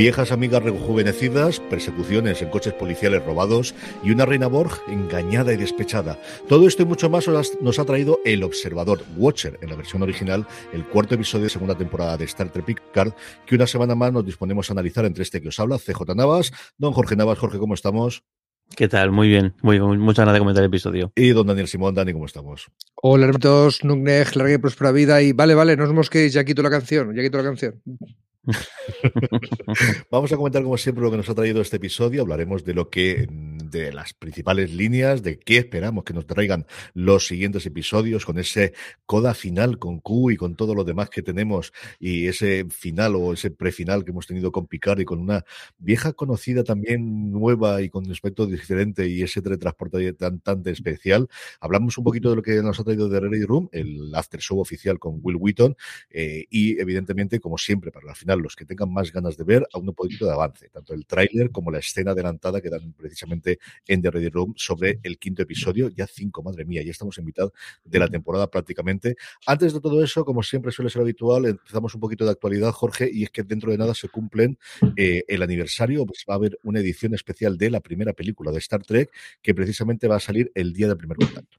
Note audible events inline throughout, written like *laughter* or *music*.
Viejas amigas rejuvenecidas, persecuciones en coches policiales robados y una reina Borg engañada y despechada. Todo esto y mucho más nos ha traído El Observador Watcher en la versión original, el cuarto episodio de segunda temporada de Star Trek Picard, que una semana más nos disponemos a analizar entre este que os habla, CJ Navas, don Jorge Navas. Jorge, ¿cómo estamos? ¿Qué tal? Muy bien, muy mucha ganas de comentar el episodio. Y don Daniel Simón, Dani, ¿cómo estamos? Hola, hermanos, Nugnej, larga y próspera vida. Y vale, vale, no os mosquéis, ya quito la canción, ya quito la canción. *laughs* Vamos a comentar como siempre lo que nos ha traído este episodio. Hablaremos de lo que, de las principales líneas, de qué esperamos que nos traigan los siguientes episodios, con ese coda final con Q y con todo lo demás que tenemos, y ese final o ese prefinal que hemos tenido con Picard y con una vieja conocida también nueva y con un aspecto diferente y ese teletransporte tan, tan especial. Hablamos un poquito de lo que nos ha traído de Ready Room, el after show oficial con Will Wheaton, eh, y evidentemente, como siempre, para la final los que tengan más ganas de ver, a un poquito de avance, tanto el tráiler como la escena adelantada que dan precisamente en The Ready Room sobre el quinto episodio, ya cinco, madre mía, ya estamos en mitad de la temporada prácticamente. Antes de todo eso, como siempre suele ser habitual, empezamos un poquito de actualidad, Jorge, y es que dentro de nada se cumplen eh, el aniversario, pues va a haber una edición especial de la primera película de Star Trek que precisamente va a salir el día del primer contacto.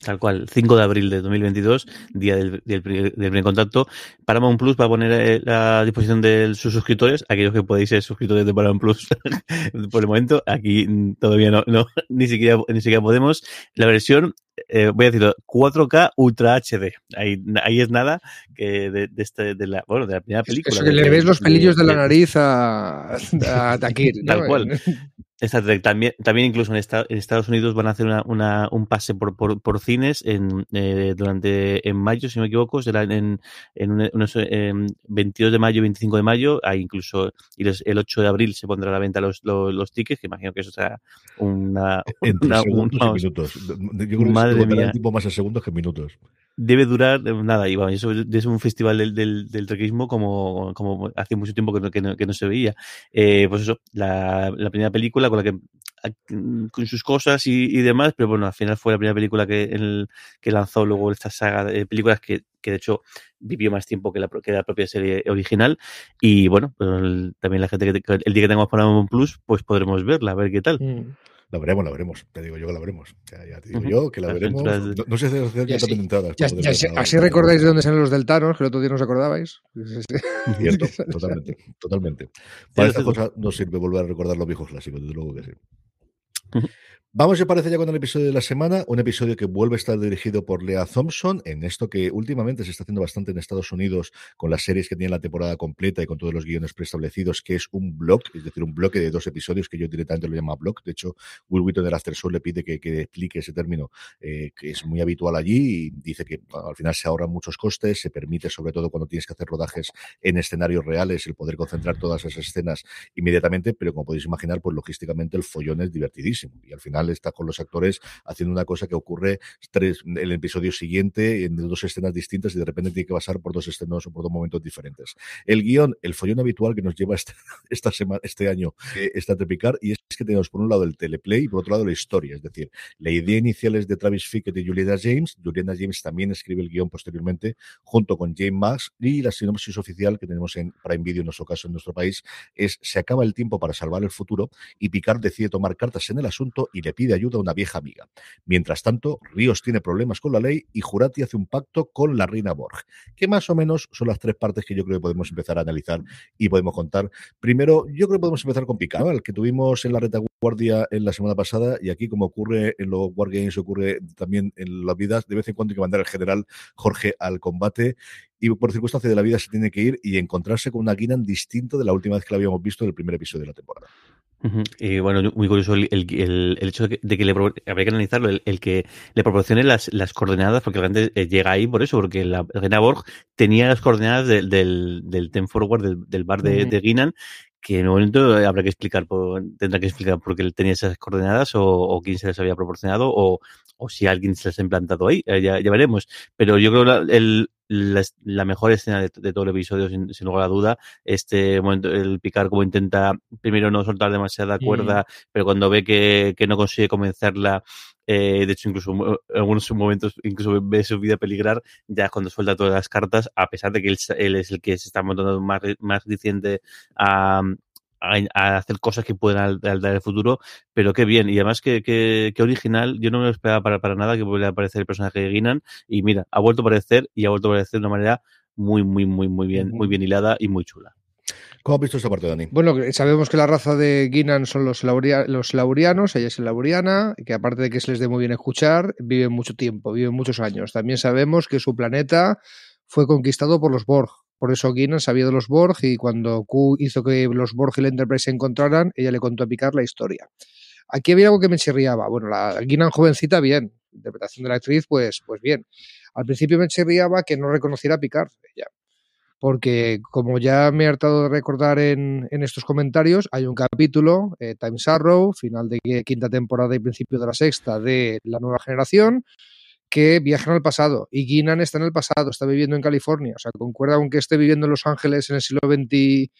Tal cual, 5 de abril de 2022, día del, del, primer contacto. Paramount Plus va a poner eh, a disposición de sus suscriptores, aquellos que podéis ser suscriptores de Paramount Plus *laughs* por el momento. Aquí todavía no, no *laughs* ni, siquiera, ni siquiera podemos. La versión, eh, voy a decirlo, 4K Ultra HD. Ahí, ahí es nada que de, de, este, de, la, bueno, de la primera película. Eso que le ves los pelillos de, la nariz a, a Takir. Tal cual. *laughs* Exacto, también, también incluso en, esta, en, Estados Unidos van a hacer una, una, un pase por, por, por cines en, eh, durante en mayo, si no me equivoco, será en, en unos eh, 22 de mayo, 25 de mayo, hay incluso y los, el 8 de abril se pondrá a la venta los, los, los, tickets, que imagino que eso será una... Entre una, segundos una, y minutos. Yo creo que madre mía. tiempo más en segundos que en minutos debe durar eh, nada. Y bueno, eso es un festival del, del, del trequismo como, como hace mucho tiempo que no, que no, que no se veía. Eh, pues eso, la, la, primera película con la que con sus cosas y, y, demás, pero bueno, al final fue la primera película que, el, que lanzó luego esta saga de películas que, que de hecho vivió más tiempo que la, que la propia serie original. Y bueno, pues el, también la gente que el día que tengamos Paramount Plus, pues podremos verla, a ver qué tal. Mm. La veremos, la veremos. Te digo yo que la veremos. Ya, ya te digo uh -huh. yo que la veremos. No, no sé si ya, entradas. Ya, ya, ya, así recordáis de dónde salen los del Thanos, que el otro día no os acordabais. *laughs* Cierto, totalmente. totalmente. *laughs* Para esta cosa no sirve volver a recordar los viejos clásicos, desde luego que sí. Vamos, me parece, ya con el episodio de la semana, un episodio que vuelve a estar dirigido por Lea Thompson, en esto que últimamente se está haciendo bastante en Estados Unidos con las series que tienen la temporada completa y con todos los guiones preestablecidos, que es un blog, es decir, un bloque de dos episodios que yo directamente lo llamo blog. De hecho, Will Wheaton del After Show le pide que, que explique ese término, eh, que es muy habitual allí, y dice que al final se ahorran muchos costes, se permite, sobre todo cuando tienes que hacer rodajes en escenarios reales, el poder concentrar todas esas escenas inmediatamente, pero como podéis imaginar, pues logísticamente el follón es divertidísimo. Y al final está con los actores haciendo una cosa que ocurre tres, el episodio siguiente en dos escenas distintas y de repente tiene que pasar por dos escenas o por dos momentos diferentes. El guion, el follón habitual que nos lleva este, esta *laughs* semana, este año, está Trepicar, y es que tenemos por un lado el teleplay y por otro lado la historia. Es decir, la idea inicial es de Travis Fickett y Juliana James. Juliana James también escribe el guion posteriormente junto con James Max y la sinopsis oficial que tenemos en Prime Video en nuestro caso en nuestro país es se acaba el tiempo para salvar el futuro y Picard decide tomar cartas en el asunto y le pide ayuda a una vieja amiga. Mientras tanto, Ríos tiene problemas con la ley y Jurati hace un pacto con la reina Borg, que más o menos son las tres partes que yo creo que podemos empezar a analizar y podemos contar. Primero, yo creo que podemos empezar con Picard, el que tuvimos en la retaguardia en la semana pasada y aquí como ocurre en los Wargames, ocurre también en las vidas, de vez en cuando hay que mandar al general Jorge al combate y por circunstancias de la vida se tiene que ir y encontrarse con una Guinan distinto de la última vez que la habíamos visto en el primer episodio de la temporada. Uh -huh. Y bueno, muy curioso el, el, hecho de que, de que, le habría que analizarlo, el, el, que le proporcione las, las coordenadas, porque la gente eh, llega ahí por eso, porque la reina Borg tenía las coordenadas de, del, del Ten Forward, del, del bar de, uh -huh. de Guinan, que en un momento habrá que explicar, por, tendrá que explicar por qué él tenía esas coordenadas o, o, quién se las había proporcionado o, o si alguien se las ha implantado ahí, eh, ya, ya, veremos. Pero yo creo que el, la, la, mejor escena de, de, todo el episodio, sin, sin, lugar a duda, este momento, el picar como intenta primero no soltar demasiada cuerda, mm. pero cuando ve que, que no consigue convencerla, eh, de hecho, incluso en algunos momentos, incluso ve su vida peligrar, ya cuando suelta todas las cartas, a pesar de que él, él es el que se está montando más, más diciente a, a, hacer cosas que puedan dar el futuro, pero qué bien. Y además que, que, original, yo no me lo esperaba para, para nada que pudiera aparecer el personaje de Guinan. Y mira, ha vuelto a aparecer y ha vuelto a aparecer de una manera muy, muy, muy, muy bien, muy bien hilada y muy chula. ¿Cómo has visto esa parte, Dani? Bueno, sabemos que la raza de Guinan son los, los laurianos, ella es lauriana, que aparte de que se les dé muy bien escuchar, viven mucho tiempo, viven muchos años. También sabemos que su planeta fue conquistado por los Borg. Por eso Guinan sabía de los Borg y cuando Q hizo que los Borg y la Enterprise se encontraran, ella le contó a Picard la historia. Aquí había algo que me chirriaba. Bueno, la Guinan jovencita, bien. Interpretación de la actriz, pues, pues bien. Al principio me chirriaba que no reconociera a Picard. Ella porque como ya me he hartado de recordar en, estos comentarios, hay un capítulo, eh, Time Arrow, final de quinta temporada y principio de la sexta de la nueva generación, que viajan al pasado y Guinan está en el pasado, está viviendo en California, o sea, concuerda con que esté viviendo en Los Ángeles en el siglo XX,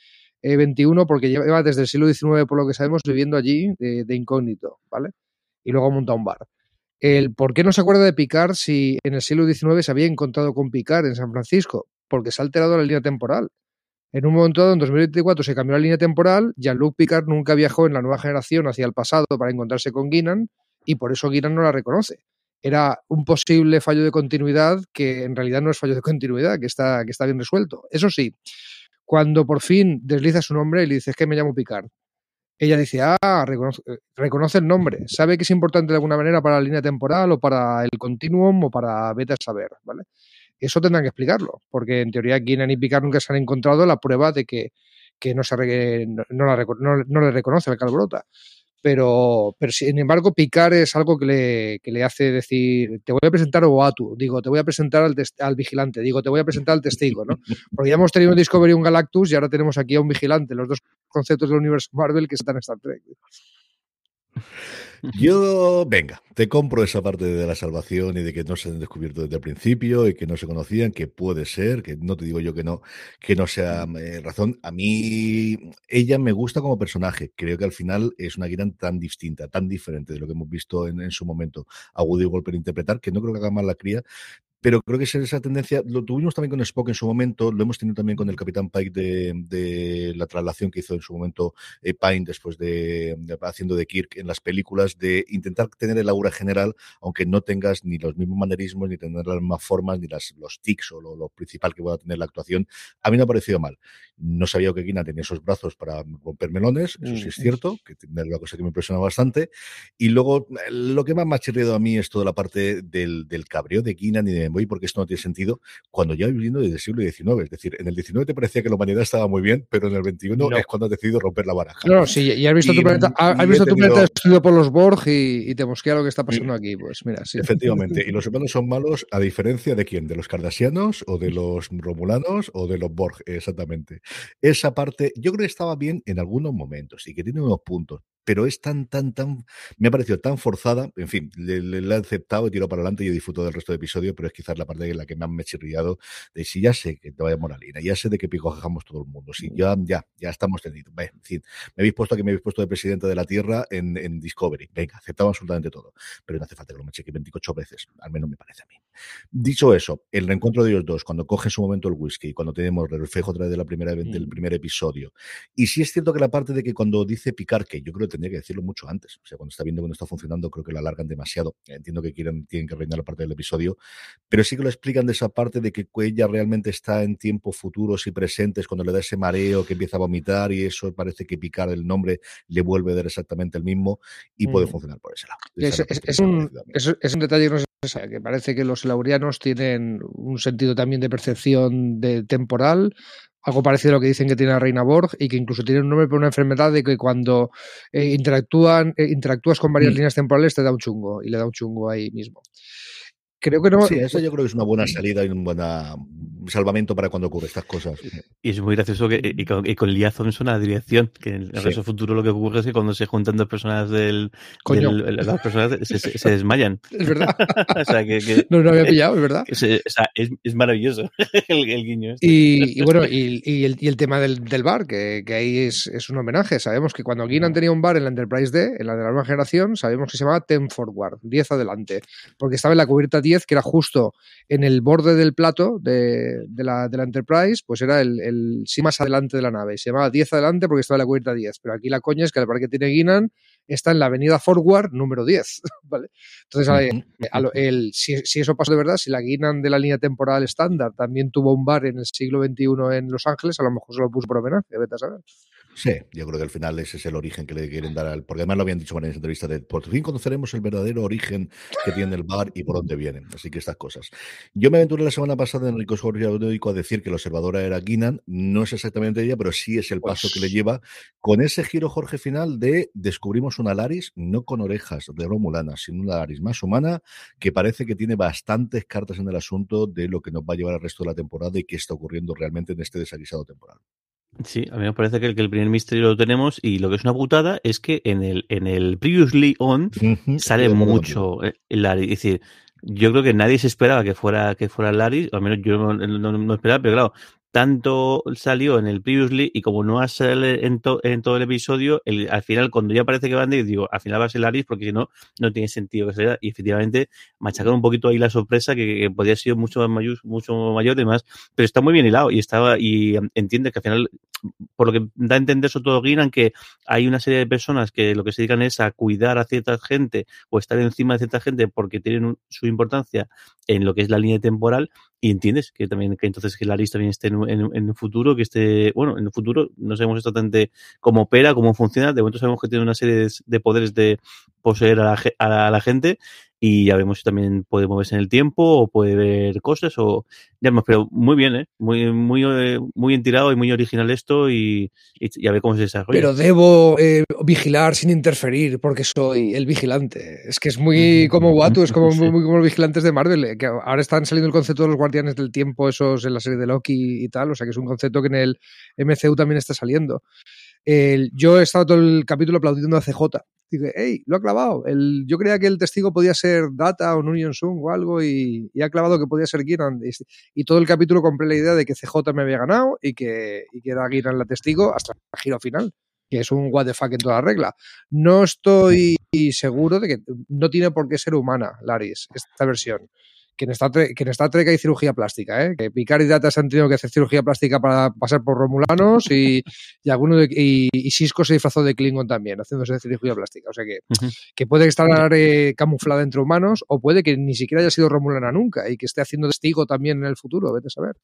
XXI, eh, porque lleva desde el siglo XIX, por lo que sabemos, viviendo allí de, de incógnito, ¿vale? Y luego monta un bar. El por qué no se acuerda de Picard si en el siglo XIX se había encontrado con Picard en San Francisco porque se ha alterado la línea temporal. En un momento dado, en 2024, se cambió la línea temporal. Jean-Luc Picard nunca viajó en la nueva generación hacia el pasado para encontrarse con Guinan y por eso Guinan no la reconoce. Era un posible fallo de continuidad que en realidad no es fallo de continuidad, que está, que está bien resuelto. Eso sí, cuando por fin desliza su nombre y le dices que me llamo Picard, ella dice, ah, reconoce, el nombre, sabe que es importante de alguna manera para la línea temporal o para el continuum o para beta saber, ¿vale? Eso tendrán que explicarlo, porque en teoría Guinan y Picard nunca se han encontrado la prueba de que, no, se no, no, le reconoce el calbrota. Pero, pero sin embargo, Picard es algo que le, que le hace decir, te voy a presentar a Oatu, digo, te voy a presentar al, al, vigilante, digo, te voy a presentar al testigo, ¿no? Porque ya hemos tenido un Discovery y un Galactus y ahora tenemos aquí a un vigilante, los dos conceptos del universo Marvel que están en Star Trek. Yo, venga, te compro esa parte de la salvación y de que no se han descubierto desde el principio y que no se conocían, que puede ser, que no te digo yo que no, que no sea eh, razón. A mí, ella me gusta como personaje. Creo que al final es una guía tan distinta, tan diferente de lo que hemos visto en, su momento a Woody Wolper interpretar, que no creo que haga mal la cría, pero creo que esa tendencia lo tuvimos también con Spock en su momento, lo hemos tenido también con el Capitán Pike de, la traslación que hizo en su momento eh, Pine después de, haciendo de Kirk en las películas, de intentar tener el aura general, aunque no tengas ni los mismos manerismos, ni tener las mismas formas, ni las, los tics o lo, principal que pueda tener la actuación. A mí me ha parecido mal. No sabía que Kina tenía esos brazos para romper melones, eso sí es mm. cierto, que es una cosa que me impresiona bastante. Y luego, lo que más me ha chirriado a mí es toda la parte del, del cabreo de Kina y de voy porque esto no tiene sentido, cuando ya viviendo desde el siglo XIX. Es decir, en el XIX te parecía que la humanidad estaba muy bien, pero en el XXI es cuando has decidido romper la baraja. No, sí, y has visto tu planeta, has visto tu planeta destruido por los Borg y, te mosquea lo que está pasando aquí. Pues mira, sí. Efectivamente, *laughs* y los humanos son malos a diferencia de quién, de los cardasianos o de los romulanos o de los Borg, exactamente. Esa parte, yo creo que estaba bien en algunos momentos y que tiene unos puntos, pero es tan, tan, tan, me ha parecido tan forzada, en fin, le, he aceptado y tiro para adelante y he disfrutado del resto del episodio, pero es quizás la parte en la que me han chirriado de si ya sé que te vaya moralina, ya sé de qué pico dejamos todo el mundo, si ya, ya, ya estamos tenidos, en fin, me habéis puesto aquí, me habéis puesto de presidente de la Tierra en, en Discovery, venga, aceptamos absolutamente todo, pero no hace falta que lo macheque 28 veces, al menos me parece a mí. Dicho eso, el reencuentro de ellos dos, cuando cogen su momento el whisky, cuando tenemos el reflejo otra vez de la primera, del mm. primer episodio, y si es cierto que la parte de que cuando dice picar, que yo creo que tendría que decirlo mucho antes. O sea, cuando está viendo que no está funcionando, creo que lo alargan demasiado. Entiendo que quieren, tienen que reinar la parte del episodio, pero sí que lo explican de esa parte de que ella realmente está en tiempos futuros y presentes, cuando le da ese mareo que empieza a vomitar y eso parece que picar el nombre le vuelve a dar exactamente el mismo y puede mm. funcionar por ese lado. Es, un, es, un, detalle que no se sabe, que parece que los laurianos tienen un sentido también de percepción de temporal algo parecido a lo que dicen que tiene la reina Borg y que incluso tiene un nombre por una enfermedad de que cuando eh, interactúan, eh, interactúas con varias mm. líneas temporales te da un chungo y le da un chungo ahí mismo. Creo que no. Sí, eso yo creo que es una buena salida y un buen salvamento para cuando ocurre estas cosas. Y es muy gracioso que y con, y con Lia Thompson a la dirección, que en el sí. futuro lo que ocurre es que cuando se juntan dos personas del, del las personas se, se, desmayan. *laughs* Es verdad. *laughs* o sea, que, no lo había pillado, es verdad. *laughs* o sea, es, es, maravilloso el, el guiño. Este. Y, y, bueno, y, y, el, y el tema del, del bar, que, que ahí es, es, un homenaje. Sabemos que cuando Guinan tenía un bar en la Enterprise D, en la de la nueva generación, sabemos que se llamaba Ten Forward, 10 adelante, porque estaba en la cubierta 10 que era justo en el borde del plato de, de, la, de la Enterprise, pues era el, el sí más adelante de la nave. Se llamaba 10 adelante porque estaba en la cubierta 10. Pero aquí la coña es que el parque que tiene Guinan está en la avenida Forward número 10. *laughs* ¿vale? Entonces, el, si, si, eso pasó de verdad, si la Guinan de la línea temporal estándar también tuvo un bar en el siglo XXI en Los Ángeles, a lo mejor se lo puso por homenaje, vete a saber. Sí, yo creo que al final ese es el origen que le quieren dar al. Porque además lo habían dicho en esa entrevista de por fin conoceremos el verdadero origen que tiene el bar y por dónde vienen. Así que estas cosas. Yo me aventuré la semana pasada en Rico Periódico a decir que la observadora era Guinan. No es exactamente ella, pero sí es el paso que le lleva con ese giro, Jorge, final de descubrimos una Laris, no con orejas de Romulana, sino una Laris más humana, que parece que tiene bastantes cartas en el asunto de lo que nos va a llevar al resto de la temporada y qué está ocurriendo realmente en este desaguisado temporal. Sí, a mí me parece que el, que el primer misterio lo tenemos y lo que es una putada es que en el, en el Previously On sale mucho el eh, Es decir, yo creo que nadie se esperaba que fuera que fuera Larry, al menos yo no, no, esperaba, pero claro, tanto salió en el Previously y como no sale en, en todo el episodio, el, al final cuando ya parece que van de digo, al final va a ser Laris porque si no, no tiene sentido que sea. Y efectivamente machacaron un poquito ahí la sorpresa que, que podría haber sido mucho más mayor, mucho mayor y más, pero está muy bien hilado y estaba y entiende que al final, por lo que da a entender sobre todo Guinan, que hay una serie de personas que lo que se dedican es a cuidar a cierta gente o estar encima de cierta gente porque tienen su importancia en lo que es la línea temporal y entiendes que también que entonces que Laris también esté en, en, un futuro, que esté, bueno, en un futuro no sabemos exactamente cómo opera, cómo funciona, de momento sabemos que tiene una serie de, poderes de poseer a la gente y ya vemos si también puede moverse en el tiempo o puede ver cosas o ya hemos pero muy bien eh muy muy eh, muy entirado y muy original esto y, y, a ver cómo se desarrolla. Pero debo eh, vigilar sin interferir porque soy el vigilante. Es que es muy como Watu es como *laughs* muy, como los vigilantes de Marvel eh, que ahora están saliendo el concepto de los guardianes del tiempo esos en la serie de Loki y tal o sea que es un concepto que en el MCU también está saliendo. El, yo he estado todo el capítulo aplaudiendo a CJ Dice, hey, lo ha clavado. El, yo creía que el testigo podía ser Data o Nunion Sung o algo y, ha clavado que podía ser Giran. Y, y, todo el capítulo compré la idea de que CJ me había ganado y que, y que era Giran la testigo hasta el giro final, que es un what the fuck en toda regla. No estoy seguro de que no tiene por qué ser humana, Laris, esta versión que en Star Trek, que en Star Trek hay cirugía plástica, ¿eh? que Picard y Data se han tenido que hacer cirugía plástica para pasar por Romulanos y, *laughs* y alguno de, y, y, Cisco se disfrazó de Klingon también, haciéndose cirugía plástica. O sea que, que puede estar eh, camuflada entre humanos o puede que ni siquiera haya sido Romulana nunca y que esté haciendo testigo también en el futuro, vete a saber.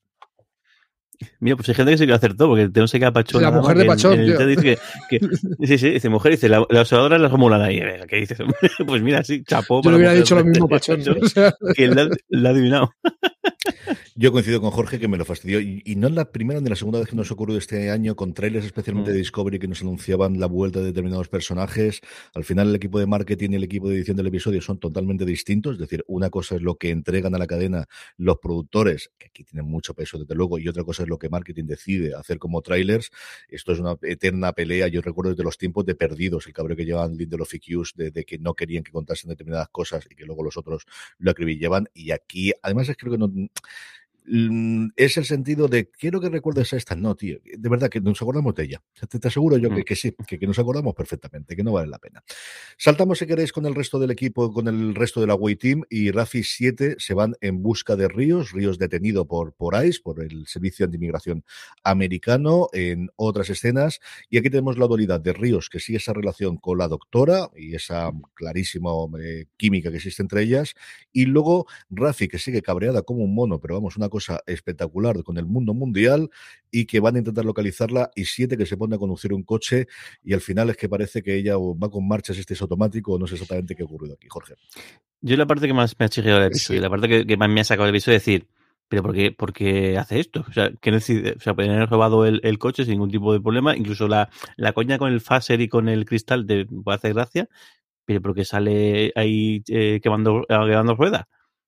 Mira, pues hay gente que se lo acertó, porque tenemos que a Pachón. La mujer de Pachón. En, en dice que, que, sí, sí, dice mujer, dice la, la observadora es la Romulana. Y ¿qué dices? *laughs* Pues mira, sí, chapó. Yo le hubiera dicho lo mismo *laughs* Pachón. ¿no? que la, la ha adivinado. Yo coincido con Jorge que me lo fastidió. Y, y, no es la primera ni la segunda vez que nos ocurrió este año con trailers, especialmente mm. de Discovery, que nos anunciaban la vuelta de determinados personajes. Al final, el equipo de marketing y el equipo de edición del episodio son totalmente distintos. Es decir, una cosa es lo que entregan a la cadena los productores, que aquí tienen mucho peso, desde luego, y otra cosa es lo que marketing decide hacer como trailers. Esto es una eterna pelea. Yo recuerdo desde los tiempos de perdidos, el cabreo que llevaban Lindelof y Hughes de, de, que no querían que contasen determinadas cosas y que luego los otros lo acribillaban. Y aquí, además, es creo que no es el sentido de quiero que recuerdes a esta, no, tío, de verdad que nos acordamos de ella. Te, te aseguro yo mm. que, que, sí, que, que, nos acordamos perfectamente, que no vale la pena. Saltamos, si queréis, con el resto del equipo, con el resto de la Way Team y Rafi 7 se van en busca de Ríos, Ríos detenido por, por ICE, por el Servicio de Inmigración Americano, en otras escenas. Y aquí tenemos la dualidad de Ríos, que sigue esa relación con la doctora y esa clarísima eh, química que existe entre ellas. Y luego Rafi, que sigue cabreada como un mono, pero vamos, una cosa espectacular con el mundo mundial y que van a intentar localizarla y siete que se pone a conducir un coche y al final es que parece que ella va con marchas este es automático o no sé exactamente qué ha ocurrido aquí, Jorge. Yo la parte que más me ha chirriado del episodio, sí. la parte que, que, más me ha sacado del episodio es decir, pero ¿por qué, por qué hace esto? O sea, que decide, o sea, pueden haber robado el, el, coche sin ningún tipo de problema, incluso la, la coña con el phaser y con el cristal te puede hacer gracia, pero porque sale ahí eh, quemando, quemando ruedas.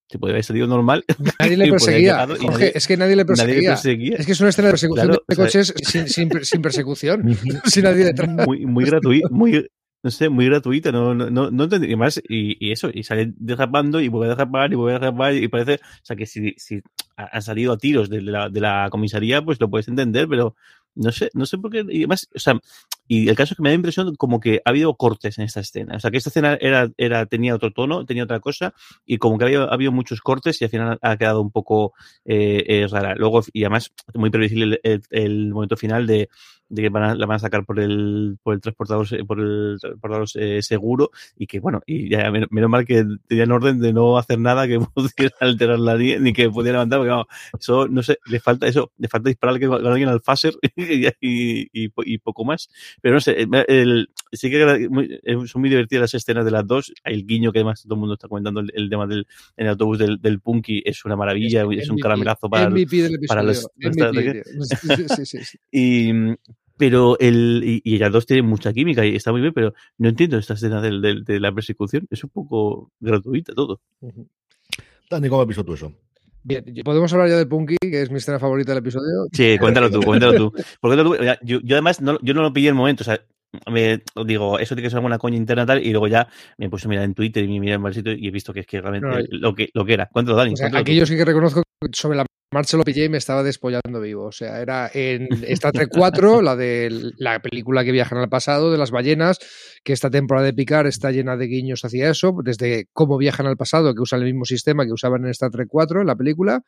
Se puede haber salido normal. *laughs* Nadie le perseguía. Jorge, nadie, es que nadie le perseguía. Nadie le perseguía. Es que es una escena de persecución claro, de coches o sea, *laughs* sin, sin, sin, persecución. *laughs* sin nadie detrás. Muy, muy gratuito, muy, no sé, muy gratuita, no, no, no, no entendí más, y, y, eso, y sale derrapando y vuelve a derrapar y vuelve a derrapar y parece, o sea que si, si han salido a tiros de la, de la comisaría, pues lo puedes entender, pero no sé, no sé por qué, y además, o sea, y el caso es que me da impresión como que ha habido cortes en esta escena. O sea, que esta escena era, era, tenía otro tono, tenía otra cosa, y como que había, habido muchos cortes y al final ha quedado un poco eh, eh, rara. Luego, y además, muy previsible el momento final de de que van a, la van a sacar por el, por el transportador, por el transportador eh, seguro y que bueno, y ya menos mal que tenían orden de no hacer nada que *laughs* pudiera alterar la ni que pudiera levantar, porque vamos, eso no sé, le falta eso, le falta disparar a alguien al phaser *laughs* y, y, y, poco más. Pero no sé, el, sí que son muy divertidas las escenas de las dos. El guiño que además todo el mundo está comentando el, tema del en el autobús del, del Punky es una maravilla, es, un caramelazo para, para los, sí, sí, sí. *laughs* y pero el, y, y ellas dos tienen mucha química y está muy bien, pero no entiendo esta escena de, de, la persecución. Es un poco gratuita todo. Dani, ¿cómo has visto tú eso? Bien, ¿podemos hablar ya de Punky, que es mi escena favorita del episodio? Sí, cuéntalo tú, cuéntalo tú. Porque yo, yo, además no, yo no lo pillé en el momento, o sea, me digo, eso tiene que ser alguna coña interna tal, y luego ya me puse a mirar en Twitter y me miré en varios sitios y he visto que es que realmente lo, que, lo que era. Cuéntalo, Dani. O aquello sí que reconozco sobre la marcha lo pillé y me estaba despollando vivo. O sea, era en Star Trek 4, la de la película que viajan al pasado, de las ballenas, que esta temporada de Picard está llena de guiños hacia eso, desde cómo viajan al pasado, que usan el mismo sistema que usaban en Star Trek 4, en la película.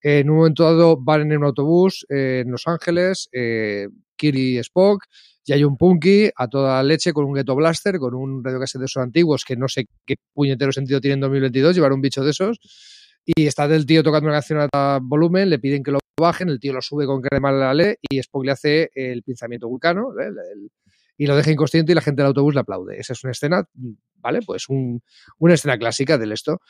En un momento dado van en un autobús eh, en Los Ángeles, eh, Kiri y Spock, y hay un punky a toda leche con un ghetto blaster, con un radio de esos antiguos que no sé qué puñetero sentido tiene en 2022 llevar un bicho de esos y está del tío tocando una canción a volumen, le piden que lo bajen, el tío lo sube con crema la ley y Spock le hace el pinzamiento vulcano ¿eh? y lo deja inconsciente y la gente del autobús le aplaude. Esa es una escena, ¿vale? Pues una escena clásica del esto.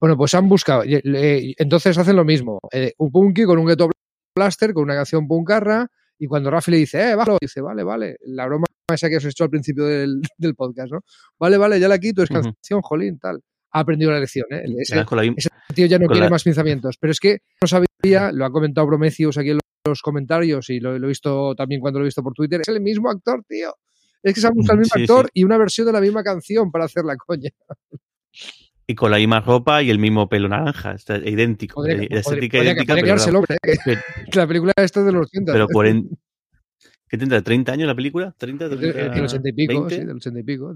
Bueno, pues han buscado, entonces hacen lo mismo, eh, un punky con un ghetto blaster, con una canción puncarra, y cuando Rafi le dice, eh, bájalo, dice, vale, vale, la broma esa que os he hecho al principio del, podcast, ¿no? Vale, vale, ya la quito, es canción, jolín, tal ha aprendido la lección. ¿eh? Ese, tío ya no quiere más pensamientos. Pero es que no sabía, lo ha comentado Promecius aquí en los comentarios y lo, he visto también cuando lo he visto por Twitter, es el mismo actor, tío. Es que se ha buscado el mismo actor y una versión de la misma canción para hacer la coña. *laughs* Y con la misma ropa y el mismo pelo naranja, está idéntico. Podría, la estética idéntica. hombre, ¿eh? *laughs* *laughs* la película esta es de los 80. Pero 40, ¿Qué tendrá? ¿30 años la película? ¿30? 30 del 80 y pico, sí, del 80 y pico.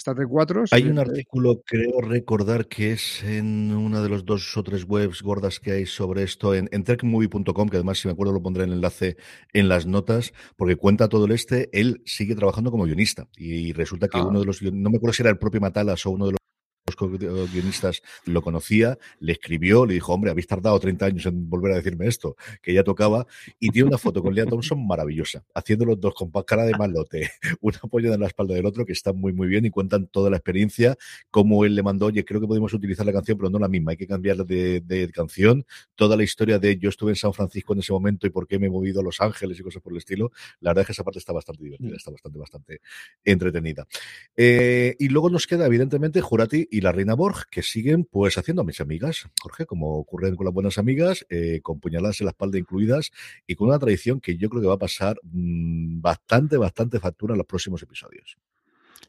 Star Trek 4. Hay un artículo, creo recordar, que es en una de los dos o tres webs gordas que hay sobre esto, en, en trekmovie.com, que además, si me acuerdo, lo pondré en el enlace en las notas, porque cuenta todo el este. Él sigue trabajando como guionista. Y resulta que ah. uno de los, no me acuerdo si era el propio Matalas o uno de los guionistas lo conocía, le escribió, le dijo, hombre, habéis tardado 30 años en volver a decirme esto, que ya tocaba, y tiene una foto con Lea Thompson maravillosa, haciendo los dos con cara de malote, *laughs* una apoyo en la espalda del otro, que está muy, muy bien, y cuentan toda la experiencia, cómo él le mandó, oye, creo que podemos utilizar la canción, pero no la misma, hay que cambiarla de, de canción, toda la historia de yo estuve en San Francisco en ese momento y por qué me he movido a Los Ángeles y cosas por el estilo, la verdad es que esa parte está bastante divertida, mm. está bastante, bastante entretenida. Eh, y luego nos queda, evidentemente, Jurati y la reina Borg, que siguen pues haciendo a mis amigas, Jorge, como ocurren con las buenas amigas, eh, con puñaladas en la espalda incluidas y con una tradición que yo creo que va a pasar mm, bastante, bastante factura en los próximos episodios.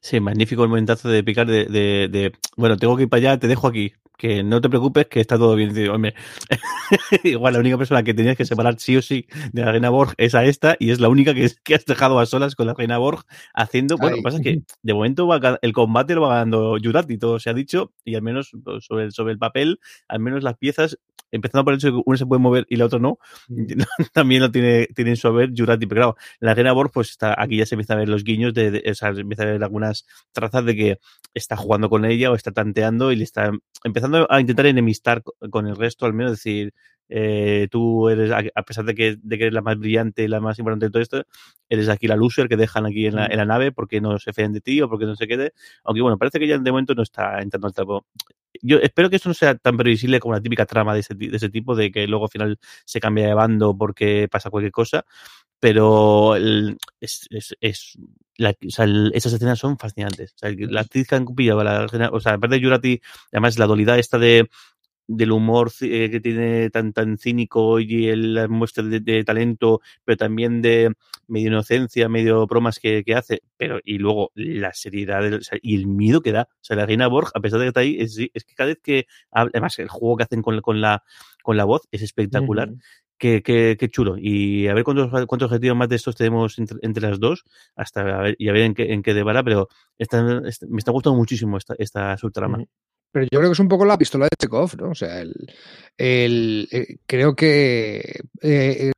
Sí, magnífico el momentazo de picar de, de, bueno, tengo que ir para allá, te dejo aquí que no te preocupes, que está todo bien. Hombre, *laughs* igual la única persona que tenías que separar sí o sí de la reina Borg es a esta y es la única que, que has dejado a solas con la reina Borg haciendo. Bueno, lo que pasa es que de momento el combate lo va ganando Jurati, todo se ha dicho, y al menos pues, sobre, sobre el papel, al menos las piezas empezando por el hecho de que uno se puede mover y la otra no, mm. *laughs* también lo tiene, tiene en su haber Jurati. Pero claro, la reina Borg, pues está, aquí ya se empieza a ver los guiños, de, o sea, se empieza a ver algunas trazas de que está jugando con ella o está tanteando y le está empezando a intentar enemistar con el resto, al menos decir, eh, tú eres, a pesar de que, de que eres la más brillante y la más importante de todo esto, eres aquí la loser que dejan aquí en la, en la nave porque no se fían de ti o porque no se quede. Aunque bueno, parece que ya de momento no está entrando al trapo. Yo espero que esto no sea tan previsible como la típica trama de ese, de ese tipo, de que luego al final se cambia de bando porque pasa cualquier cosa pero es, es, es la, o sea, esas escenas son fascinantes. O sea, la actriz que han pillado, la, o sea, aparte de Jurati, además la dualidad esta de del humor eh, que tiene tan tan cínico y el muestra de, talento, pero también de medio inocencia, medio bromas que, que hace, pero y luego la seriedad y el miedo que da. O sea, la reina Borg, a pesar de que está ahí, es, es que cada vez que además el juego que hacen con, con la con la voz es espectacular qué, qué, qué chulo. Y a ver cuántos, cuántos objetivos más de estos tenemos entre, entre las dos, hasta a ver, y a ver en qué, en qué pero me está gustando muchísimo esta, esta subtrama. Pero yo creo que es un poco la pistola de Chekhov, ¿no? O sea, el, el eh, creo que eh,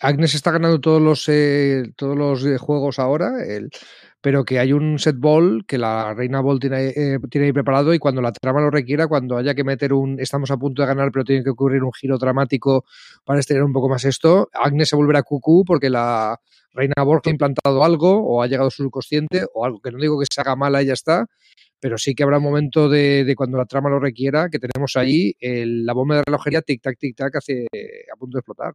Agnes está ganando todos los, eh, todos los juegos ahora, el, pero que hay un set ball que la reina ball tiene, eh, tiene ahí preparado y cuando la trama lo requiera, cuando haya que meter un, estamos a punto de ganar, pero tiene que ocurrir un giro dramático para estirar un poco más esto, Agnes se volverá cucú porque la reina Borg ha implantado algo o ha llegado su subconsciente o algo que no digo que se haga mala y ya está, pero sí que habrá un momento de, de cuando la trama lo requiera que tenemos ahí el, la bomba de relojería tic-tac, tic-tac hace, a punto de explotar.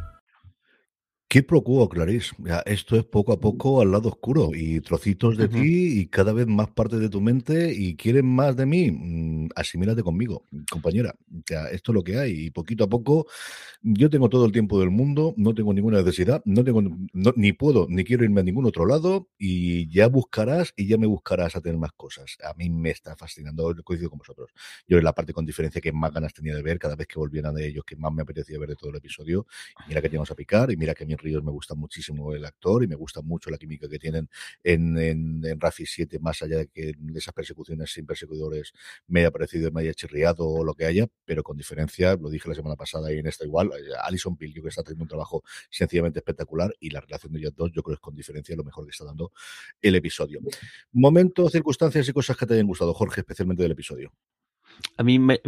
Quid pro quo, Clarice. Ya, esto es poco a poco al lado oscuro y trocitos de ti y cada vez más parte de tu mente y quieren más de mí. Mm, Asimílate conmigo, compañera. O sea, esto es lo que hay y poquito a poco yo tengo todo el tiempo del mundo, no tengo ninguna necesidad, no tengo no- ni puedo ni quiero irme a ningún otro lado y ya buscarás y ya me buscarás a tener más cosas. A mí me está fascinando, coincido con vosotros. Yo es la parte con diferencia que más ganas tenía de ver cada vez que volvieran de ellos, que más me apetecía ver de todo el episodio. Y mira que teníamos a picar y mira que en Ríos me gusta muchísimo el actor y me gusta mucho la química que tienen en, en, en Rafi 7, más allá de que esas persecuciones sin perseguidores me haya parecido, me haya chirriado o lo que haya, pero con diferencia, lo dije la semana pasada y en esta igual, eh, Alison Pill yo que está teniendo un trabajo sencillamente espectacular y la relación de ellos dos yo creo que es con diferencia lo mejor que está dando el episodio. Momentos, circunstancias y cosas que te hayan gustado, Jorge, especialmente del episodio. A mí, me,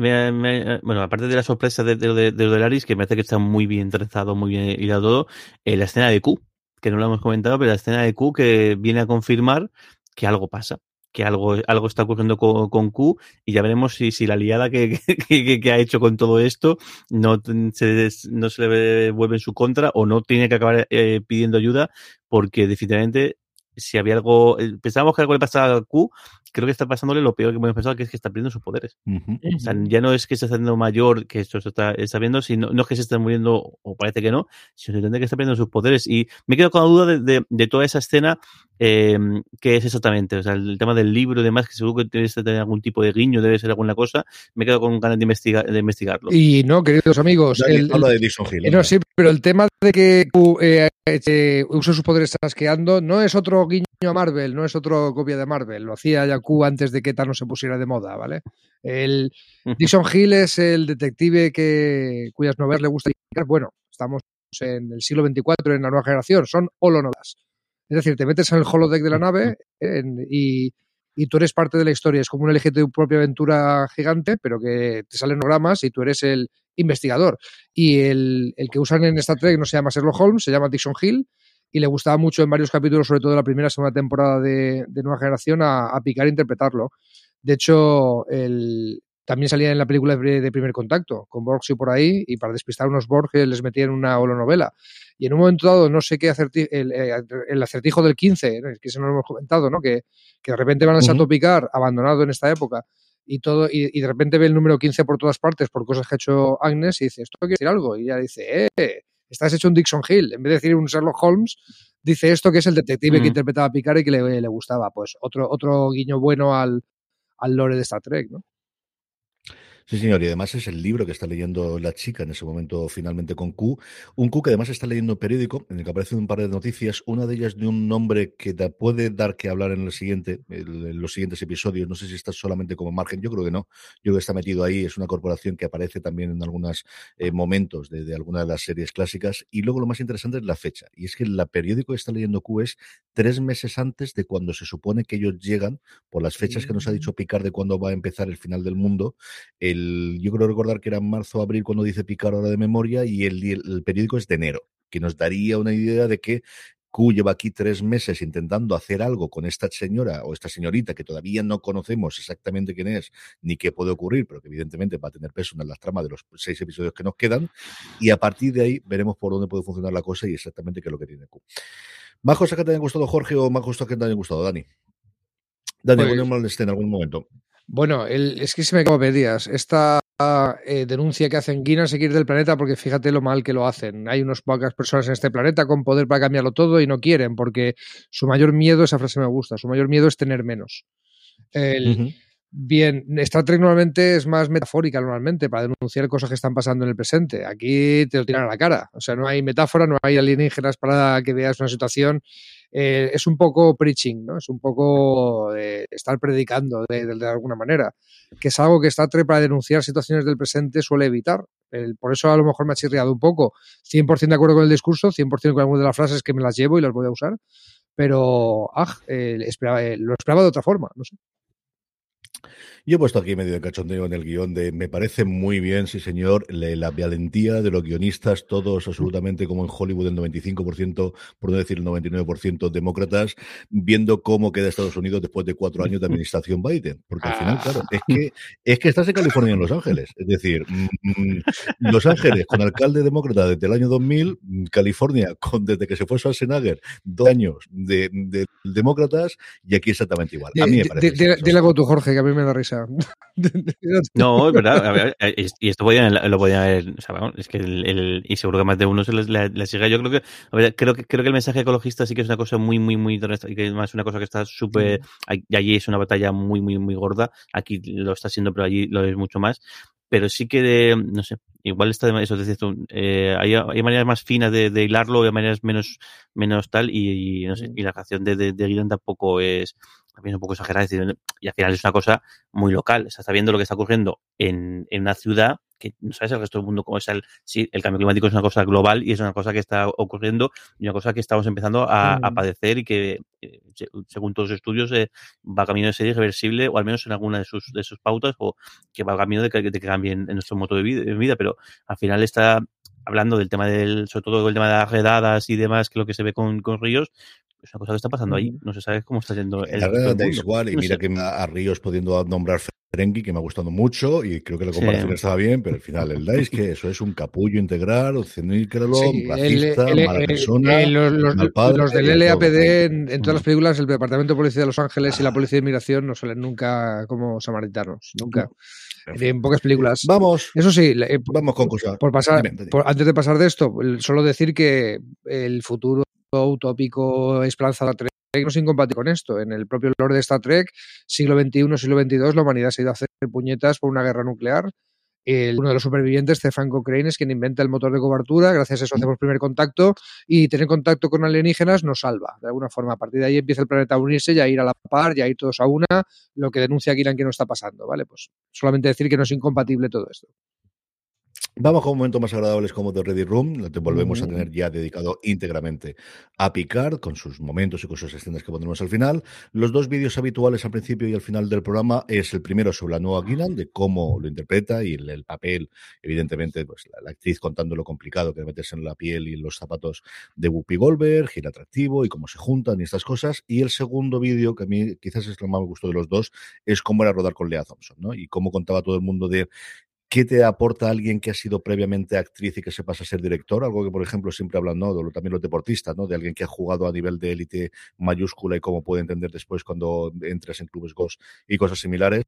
bueno, aparte de la sorpresa de, de, de, de Laris, que me parece que está muy bien trenzado, muy bien hilado todo, eh, la escena de Q, que no lo hemos comentado, pero la escena de Q que viene a confirmar que algo pasa, que algo, algo está ocurriendo con, con Q y ya veremos si, si la liada que, *laughs* que, que- que ha hecho con todo esto no se, no se le vuelve en su contra o no tiene que acabar eh, pidiendo ayuda porque definitivamente si había algo, eh, pensábamos que algo le pasaba a Q, creo que está pasándole lo peor que hemos pensado, que es que está perdiendo sus poderes. O sea, ya no es que se está haciendo mayor, que esto se está, está viendo, sino no es que se esté muriendo, o parece que no, sino que que está perdiendo sus poderes. Y me quedo con la duda de, de, de toda esa escena, eh, qué es exactamente. O sea, el tema del libro y demás, que seguro que debe tener algún tipo de guiño, debe ser alguna cosa. Me quedo con ganas de, investigar, de investigarlo. Y no, queridos amigos, el- habla de Dixon Hill. Eh, No, sí, pero el tema de que Q, eh, eh, usa sus poderes trasqueando no es otro guiño a Marvel, no es otro copia de Marvel. Lo hacía ya Q antes de que Thanos se pusiera de moda, ¿vale? El Dixon Hill es el detective que, cuyas novelas le gusta investigar. Bueno, estamos en el siglo XXIV, en la nueva generación, son holonovelas. Es decir, te metes en el holodeck de la nave en- y, y tú eres parte de la historia. Es como un elegir tu propia aventura gigante, pero que te salen hologramas y tú eres el investigador. Y el, el que usan en Star Trek no se llama Sherlock Holmes, se llama Dixon Hill y le gustaba mucho en varios capítulos, sobre todo de la primera segunda temporada de, de Nueva Generación, a, a Picard interpretarlo. De hecho, el, también salía en la película de, de Primer Contacto, con Borgs y por ahí, y para despistar a unos Borg que les metían una holonovela. Y en un momento dado, no sé qué acertijo, el, el, acertijo del 15, ¿no? que eso no lo hemos comentado, ¿no? Que, que de repente van uh -huh. Picard, abandonado en esta época, y todo y, y, de repente ve el número 15 por todas partes por cosas que ha hecho Agnes y dice, esto quiere decir algo. Y ella dice, eh, estás hecho un Dixon Hill. En vez de decir un Sherlock Holmes, dice esto que es el detective mm. que interpretaba a Picard y que le, le, gustaba. Pues otro, otro guiño bueno al, al lore de Star Trek, ¿no? Sí, señor, y además es el libro que está leyendo la chica en ese momento finalmente con Q. Un Q que además está leyendo un periódico en el que aparecen un par de noticias, una de ellas de un nombre que te puede dar que hablar en el siguiente, en los siguientes episodios. No sé si está solamente como margen, yo creo que no. Yo creo que está metido ahí, es una corporación que aparece también en algunos eh, momentos de, de algunas de las series clásicas. Y luego lo más interesante es la fecha. Y es que el periódico que está leyendo Q es tres meses antes de cuando se supone que ellos llegan, por las fechas que nos ha dicho Picard de cuándo va a empezar el final del mundo. El, yo creo recordar que era en marzo o abril cuando dice Picard ahora de memoria y el, el, periódico es de enero, que nos daría una idea de que Q lleva aquí tres meses intentando hacer algo con esta señora o esta señorita que todavía no conocemos exactamente quién es ni qué puede ocurrir, pero que evidentemente va a tener peso en las tramas de los seis episodios que nos quedan. Y a partir de ahí veremos por dónde puede funcionar la cosa y exactamente qué es lo que tiene Q. ¿Más cosas que te hayan gustado, Jorge, o más cosas que te hayan gustado, Dani? Dani, Pues- pues, en algún momento. Bueno, el- es que se me acabó pedías. Esta eh, denuncia que hacen Guinness se quiere ir del planeta porque fíjate lo mal que lo hacen. Hay unas pocas personas en este planeta con poder para cambiarlo todo y no quieren porque su mayor miedo, esa frase me gusta, su mayor miedo es tener menos. El. Bien, Star Trek normalmente es más metafórica normalmente para denunciar cosas que están pasando en el presente. Aquí te lo tiran a la cara. O sea, no hay metáfora, no hay alienígenas para que veas una situación. Eh, es un poco preaching, ¿no? Es un poco eh, estar predicando de, alguna manera, que es algo que Star Trek para denunciar situaciones del presente suele evitar. El- por eso a lo mejor me ha chirriado un poco. 100% de acuerdo con el discurso, 100% con algunas de las frases que me las llevo y las voy a usar. Pero, ah, eh, lo esperaba de otra forma, no sé. Yo he puesto aquí medio de cachondeo en el guion de me parece muy bien, sí señor, la valentía de los guionistas, todos absolutamente como en Hollywood el 95%, por no decir el 99% demócratas, viendo cómo queda Estados Unidos después de cuatro años de administración Biden. Porque al final, claro, es que, es que estás en California en Los Ángeles. Es decir, mm, mm, Los Ángeles con alcalde demócrata desde el año 2000, mm, California con desde que se fue Schwarzenegger, dos años de demócratas y aquí exactamente igual. A mí me parece. Dile algo tú, Jorge, que a mí me da risa. *laughs* No, es verdad. a ver, eh, es- y esto podían, lo podían haber. O sea, es que el, el- y seguro que más de uno se les la, la sigue. Yo creo que, a ver, creo que creo que el mensaje ecologista sí que es una cosa muy, muy, muy y que además es una cosa que está súper. Y allí es una batalla muy, muy, muy gorda. Aquí lo está siendo, pero allí lo es mucho más. Pero sí que de, no sé, igual está de eso, es decir, tú, eh, hay, hay maneras más finas de, de hilarlo, hay maneras menos, menos tal, y, y no sé, y la canción de, de, de tampoco es, también es un poco exagerada, y al final es una cosa muy local, o sea, está viendo lo que está ocurriendo en, en una ciudad que no sabes el resto del mundo cómo es el, sí, el cambio climático es una cosa global y es una cosa que está ocurriendo y una cosa que estamos empezando a, a Mm. padecer y que, eh, se- según todos los estudios, eh, va camino de ser irreversible o al menos en alguna de sus, de sus pautas o que va camino de que, de que cambie en, nuestro modo de vida, de vida, pero al final está hablando del tema del, sobre todo del tema de las redadas y demás, que lo que se ve con, con Ríos, es una cosa que está pasando ahí. No se sabe cómo está yendo el La verdad da igual, y No mira sé. que a Ríos pudiendo nombrar Ferengi, que me ha gustado mucho, y creo que la Sí. comparación estaba bien, pero al final el Dice que eso es un capullo integral, un Sí, racista, el- el- mala el- persona, el- los, los- mal padre, los del. LAPD en, en todas Mm. las películas, el Departamento de Policía de Los Ángeles y la Policía de Inmigración no salen nunca como samaritanos, nunca. En fin. En pocas películas. Vamos, Eso sí, eh, vamos con cosas. por pasar, por- antes de pasar de esto, solo decir que el futuro utópico esperanzado no es incompatible con esto. En el propio lore de Star Trek, siglo XXI, siglo XXII, la humanidad se ha ido a hacer puñetas por una guerra nuclear. Uno de los supervivientes, Stefan Cochrane, es quien inventa el motor de cobertura. Gracias a eso hacemos primer contacto y tener contacto con alienígenas nos salva, de alguna forma. A partir de ahí empieza el planeta a unirse y a ir a la par, y a ir todos a una, lo que denuncia Kiran que no está pasando, ¿vale? Pues solamente decir que no es incompatible todo esto. Vamos con momentos más agradables como The Ready Room, lo volvemos a Ujú. tener ya dedicado íntegramente a Picard, con sus momentos y con sus escenas que pondremos al final. Los dos vídeos habituales al principio y al final del programa es el primero sobre la nueva Guinan, de cómo lo interpreta y el, el papel, evidentemente, pues la, la actriz contando lo complicado que es meterse en la piel y en los zapatos de Whoopi Goldberg, gira atractivo y cómo se juntan y estas cosas. Y el segundo vídeo, que a mí quizás es el más me gustó de los dos, es cómo era rodar con Lea Thompson, ¿no? Y cómo contaba todo el mundo de ¿Qué te aporta alguien que ha sido previamente actriz y que se pasa a ser director? Algo que, por ejemplo, siempre hablan, ¿no? Lo- también los deportistas, ¿no? De alguien que ha jugado a nivel de élite mayúscula y cómo puede entender después cuando entras en clubes GOS y cosas similares.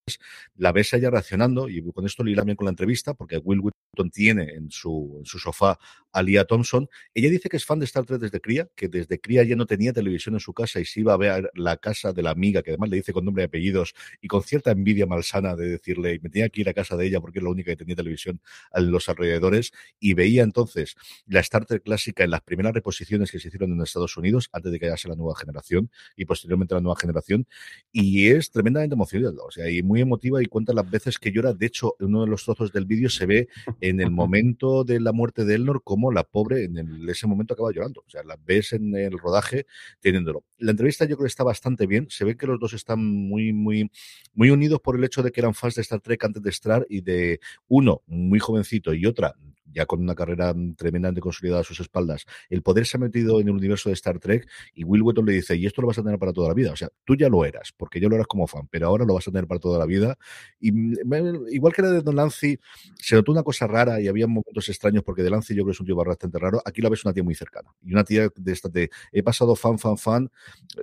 La ves a ella reaccionando, y con esto irá bien con la entrevista, porque Will Wheaton tiene en su, en su sofá a Lia Thompson. Ella dice que es fan de Star Trek desde cría, que desde cría ya no tenía televisión en su casa y se iba a ver la casa de la amiga, que además le dice con nombre y apellidos, y con cierta envidia malsana de decirle, me tenía que ir a casa de ella porque es la única que tenía televisión en los alrededores, y veía entonces la Star Trek clásica en las primeras reposiciones que se hicieron en Estados Unidos, antes de que llegase la nueva generación, y posteriormente la nueva generación, y es tremendamente emocional, o sea, y muy emotiva y cuenta las veces que llora, de hecho, uno de los trozos del vídeo se ve en el momento de la muerte de Elnor como la pobre en el- ese momento acaba llorando, o sea, la ves en el rodaje teniéndolo. La entrevista yo creo que está bastante bien, se ve que los dos están muy, muy, muy unidos por el hecho de que eran fans de Star Trek antes de Star y de uno muy jovencito y otra ya con una carrera tremendamente consolidada a sus espaldas, el poder se ha metido en el universo de Star Trek y Will Wheaton le dice, y esto lo vas a tener para toda la vida. O sea, tú ya lo eras, porque yo lo eras como fan, pero ahora lo vas a tener para toda la vida. Y mm, igual que la de Don Lancy, se notó una cosa rara y había momentos extraños porque de Lancy yo creo que es un tío bastante raro. Aquí la ves una tía muy cercana. Y una tía de esta de he pasado fan, fan, fan.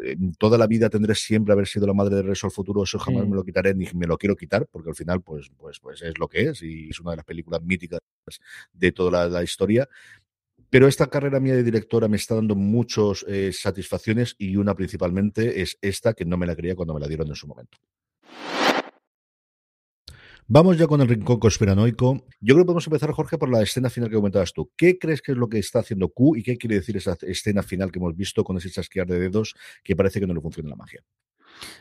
Eh, toda la vida tendré siempre haber sido la madre de al Futuro. Eso jamás me lo quitaré ni me lo quiero quitar, porque al final, pues, pues, pues es lo que es. Y es una de las películas míticas de toda la, historia. Pero esta carrera mía de directora me está dando muchas eh, satisfacciones y una principalmente es esta que no me la quería cuando me la dieron en su momento. Vamos ya con el rincón conspiranoico. Yo creo que podemos empezar, Jorge, por la escena final que comentabas tú. ¿Qué crees que es lo que está haciendo Q y qué quiere decir esa escena final que hemos visto con ese chasquear de dedos que parece que no le funciona la magia?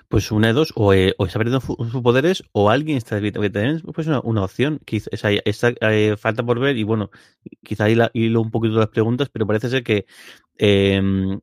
Pues una de dos, o, eh, está perdiendo sus poderes o alguien está también pues una, una opción. Quizá, eh, falta por ver y bueno, quizá hilo un poquito las preguntas, pero parece ser que em,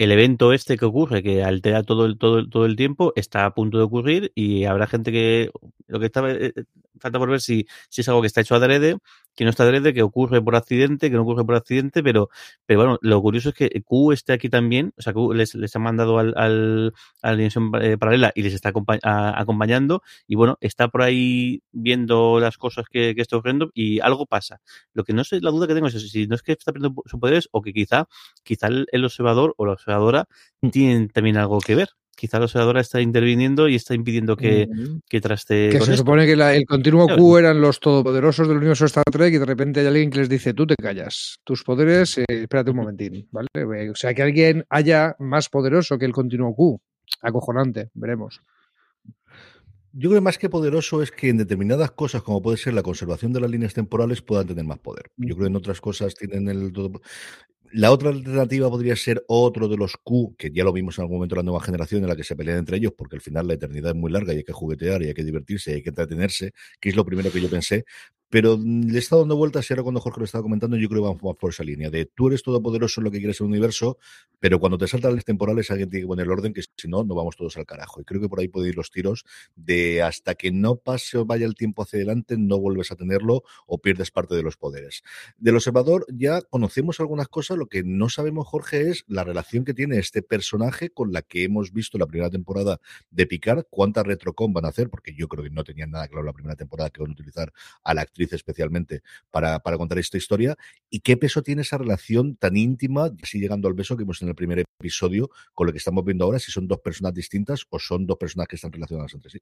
el evento este que ocurre, que altera todo el, todo, todo el tiempo, está a punto de ocurrir y habrá gente que lo que está eh, falta por ver si, si es algo que está hecho adrede que no está adrede, que ocurre por accidente, que no ocurre por accidente, pero, pero bueno, lo curioso es que Q esté aquí también, o sea, Q les, les ha mandado al, al, a la dimensión eh, paralela y les está acompañando, y bueno, está por ahí viendo las cosas que, que está ocurriendo y algo pasa. Lo que no sé, la duda que tengo es si no es que está perdiendo sus poderes o que quizá, quizá el observador o la observadora mm. tienen también algo que ver quizá la observadora está interviniendo y está impidiendo que, que traste. Que se supone que el continuo Q eran los todopoderosos del universo Star Trek y de repente hay alguien que les dice, tú te callas, tus poderes, eh, espérate un momentín, ¿vale? O sea, que alguien haya más poderoso que el continuo Q. Acojonante, veremos. Yo creo que más que poderoso es que en determinadas cosas, como puede ser la conservación de las líneas temporales, puedan tener más poder. Yo creo que en otras cosas tienen el la otra alternativa podría ser otro de los Q, que ya lo vimos en algún momento en la nueva generación, en la que se pelean entre ellos, porque al final la eternidad es muy larga y hay que juguetear y hay que divertirse y hay que entretenerse, que es lo primero que yo pensé. Pero le estado dando vueltas y ahora cuando Jorge lo estaba comentando, yo creo que vamos por esa línea de tú eres todopoderoso en lo que quieres en el universo, pero cuando te saltan las temporales alguien tiene que poner el orden, que si no, no vamos todos al carajo. Y creo que por ahí pueden ir los tiros de hasta que no pase o vaya el tiempo hacia adelante, no vuelves a tenerlo o pierdes parte de los poderes. Del observador ya conocemos algunas cosas, lo que no sabemos, Jorge, es la relación que tiene este personaje con la que hemos visto la primera temporada de Picard, cuánta retrocom van a hacer, porque yo creo que no tenían nada claro la primera temporada que van a utilizar a la actriz especialmente para, para contar esta historia, y qué peso tiene esa relación tan íntima, así llegando al beso que vimos en el primer episodio, con lo que estamos viendo ahora, si son dos personas distintas o son dos personas que están relacionadas entre sí.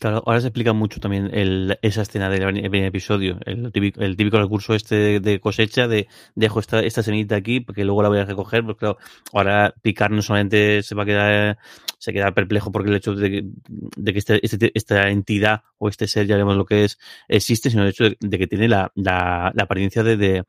Claro, ahora se explica mucho también el, esa escena del primer episodio, el típico, el típico recurso este de, cosecha, de dejo esta, esta semillita aquí porque luego la voy a recoger, porque claro, ahora picar no solamente se va a quedar, se queda perplejo porque el hecho de, que este, este, esta entidad o este ser, ya vemos lo que es, existe, sino el hecho de, que tiene la, la, la apariencia de,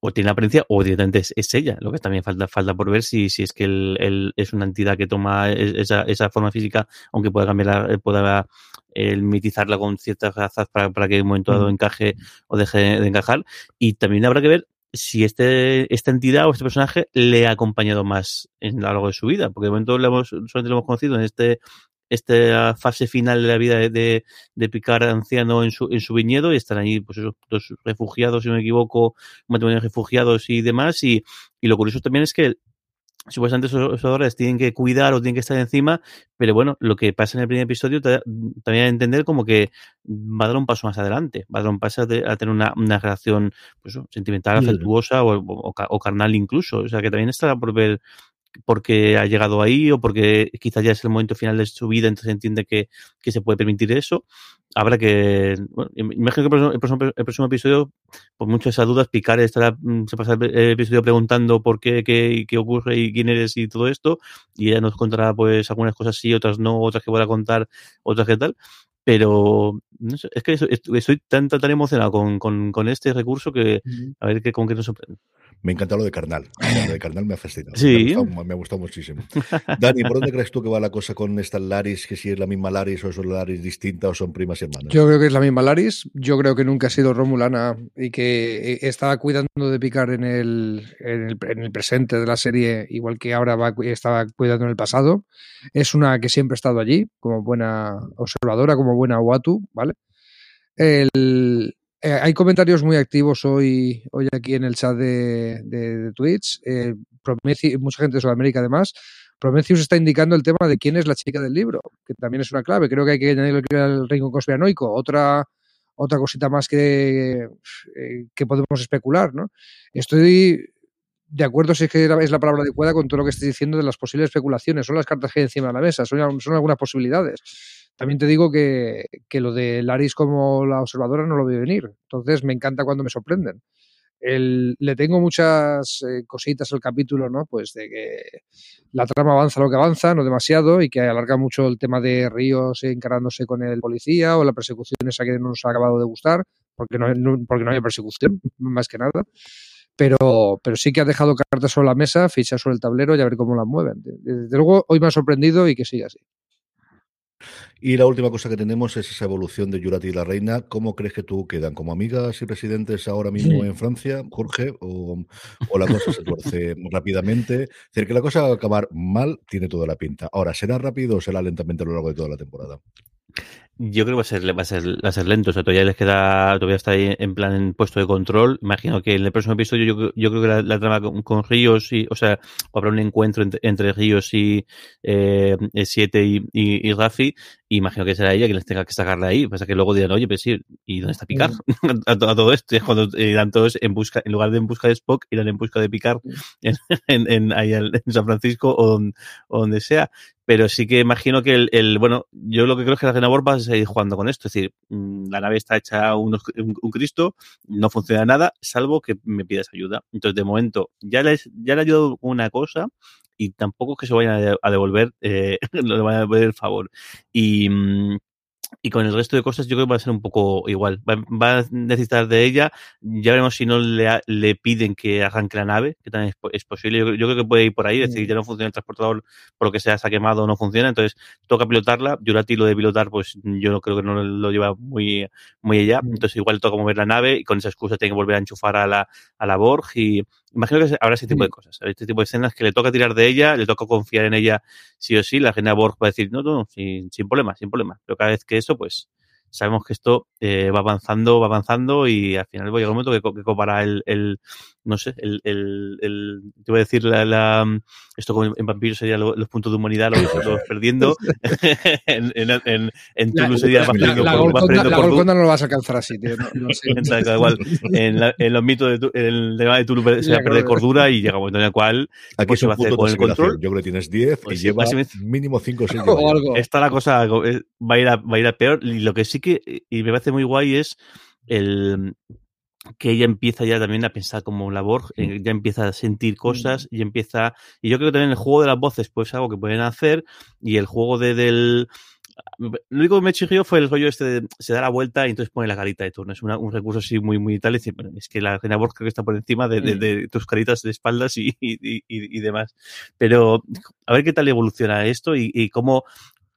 o tiene la apariencia o directamente es, ella. Lo que también falta, falta por ver si, si es que él, es una entidad que toma esa, esa forma física, aunque pueda cambiar, pueda el mitizarla con ciertas razas para, para que en un momento dado encaje o deje de encajar. Y también habrá que ver si este, esta entidad o este personaje le ha acompañado más en, a lo largo de su vida, porque de momento lo hemos, solamente lo hemos conocido en este esta fase final de la vida de, de Picard anciano en su, en su viñedo y están ahí pues esos dos refugiados, si no me equivoco, un matrimonio de refugiados y demás. Y, y lo curioso también es que supuestamente esos jugadores tienen que cuidar o tienen que estar encima, pero bueno, lo que pasa en el primer episodio también a entender como que va a dar un paso más adelante, va a dar un paso a tener una, una relación pues, sentimental, afectuosa o, o, carnal incluso, o sea que también está por ver porque ha llegado ahí o porque quizás ya es el momento final de su vida, entonces entiende que, que se puede permitir eso. Habrá que, bueno, imagino que el próximo, el próximo, episodio, por muchas esas dudas, Picar estará, mm, se pasa el episodio preguntando por qué, qué, qué ocurre y quién eres y todo esto, y ella nos contará pues algunas cosas sí, otras no, otras que a contar, otras que tal, pero no sé, es que estoy tan, tan, emocionado con, con, con, este recurso que a ver qué, con qué nos sorprende. Me encanta lo de Carnal. *laughs* Lo de Carnal me ha fascinado. Sí. Me ha gustado, muchísimo. *laughs* Dani, ¿por dónde crees tú que va la cosa con estas Laris? Que si es la misma Laris o son Laris distintas o son primas y hermanas. Yo creo que es la misma Laris. Yo creo que nunca ha sido Romulana y que eh, estaba cuidando de picar en el, en el, presente de la serie, igual que ahora va, estaba cuidando en el pasado. Es una que siempre ha estado allí, como buena observadora, como buena Watu, ¿vale? El, Eh, hay comentarios muy activos hoy, hoy aquí en el chat de, Twitch. Eh, mucha gente de Sudamérica además. Prometheus está indicando el tema de quién es la chica del libro, que también es una clave. Creo que hay que añadirle al reino conspiranoico. Otra, otra cosita más que, eh, que podemos especular, ¿no? Estoy de acuerdo si es que es la palabra adecuada con todo lo que estoy diciendo de las posibles especulaciones. Son las cartas que hay encima de la mesa, son algunas posibilidades. También te digo que, que, lo de Laris como la observadora no lo veo venir. Entonces me encanta cuando me sorprenden. Le tengo muchas eh, cositas al capítulo, ¿no? Pues de que la trama avanza lo que avanza, no demasiado, y que alarga mucho el tema de Ríos encarándose con el policía o la persecución esa que no nos ha acabado de gustar, porque no, no porque no hay persecución, *laughs* más que nada pero, pero sí que ha dejado cartas sobre la mesa, fichas sobre el tablero y a ver cómo las mueven. Desde luego, hoy me ha sorprendido y que siga así. Y la última cosa que tenemos es esa evolución de Yurati y la reina. ¿Cómo crees que tú quedan? ¿Como amigas y presidentes ahora mismo en Francia, Jorge? ¿O, o la cosa se tuerce *laughs* rápidamente? Es decir, que la cosa va a acabar mal, tiene toda la pinta. Ahora, ¿será rápido o será lentamente a lo largo de toda la temporada? Yo creo que va a ser, va a ser, va a ser lento. O sea, todavía les queda, todavía está ahí en plan en puesto de control. Imagino que en el próximo episodio yo, yo creo que la, trama con, Ríos y, o sea, habrá un encuentro entre, Ríos y eh, Siete y, y, y, Rafi. Imagino que será ella que les tenga que sacar de ahí. Pasa que luego dirán, oye, pues sí, ¿y dónde está Picar? *laughs* a, todo esto. Es cuando irán todos en busca, en lugar de en busca de Spock, irán en busca de Picar en, *laughs* en, en, ahí en San Francisco o donde, o donde sea pero sí que imagino que el, el, bueno, yo lo que creo es que la Genabor va a seguir jugando con esto, es decir, mm, la nave está hecha un, un, Cristo, no funciona nada, salvo que me pidas ayuda. Entonces, de momento, ya le, ya le ha ayudado una cosa y tampoco es que se vayan a devolver, eh, *laughs* le van a devolver el favor. Y, mm, y con el resto de cosas yo creo que va a ser un poco igual. Va, a necesitar de ella. Ya veremos si no le, le piden que arranque la nave, que también es, posible. Yo, creo que puede ir por ahí, es decir, ya no funciona el transportador por lo que sea, se ha quemado o no funciona, entonces toca pilotarla. Yurati lo de pilotar, pues yo no creo que no lo lleva muy, muy allá. Entonces igual toca mover la nave y con esa excusa tiene que volver a enchufar a la, a la Borg y imagino que habrá ese tipo de cosas, este tipo de escenas que le toca tirar de ella, le toca confiar en ella sí o sí, la gente Borg va a decir, no, no, sin, sin problema, sin problema. Pero cada vez que eso, pues sabemos que esto eh, va avanzando, va avanzando y al final va a llegar un momento que, que copará el, el, no sé, el, el, el, te voy a decir, la, la esto como en Vampiro sería lo, los puntos de humanidad, lo que estamos perdiendo. *laughs* en, en, en, en Tulu sería más perdiendo la, por, la, la, la no lo vas a alcanzar así, tío. No, no sé. *laughs* igual, en, la, en los mitos de el tema de Tulu se va a perder cordura y llega un momento en el cual Aquí pues, se va a hacer con el control. Yo creo que tienes 10 pues y lleva mínimo 5 *laughs* o 6 Está la cosa, va a ir a, va a ir a peor. Y lo que sí que, y me parece muy guay es el que ella empieza ya también a pensar como labor, eh, ya empieza a sentir cosas y empieza, y yo creo que también el juego de las voces pues es algo que pueden hacer y el juego de, del, lo único que me chirrió fue el rollo este de se da la vuelta y entonces pone la carita de turno. Es una, un recurso así muy, muy tal. Es, bueno, es que la reina Borg creo que está por encima de, de, de tus caritas de espaldas y, y, y, y, demás. Pero a ver qué tal evoluciona esto y, y cómo,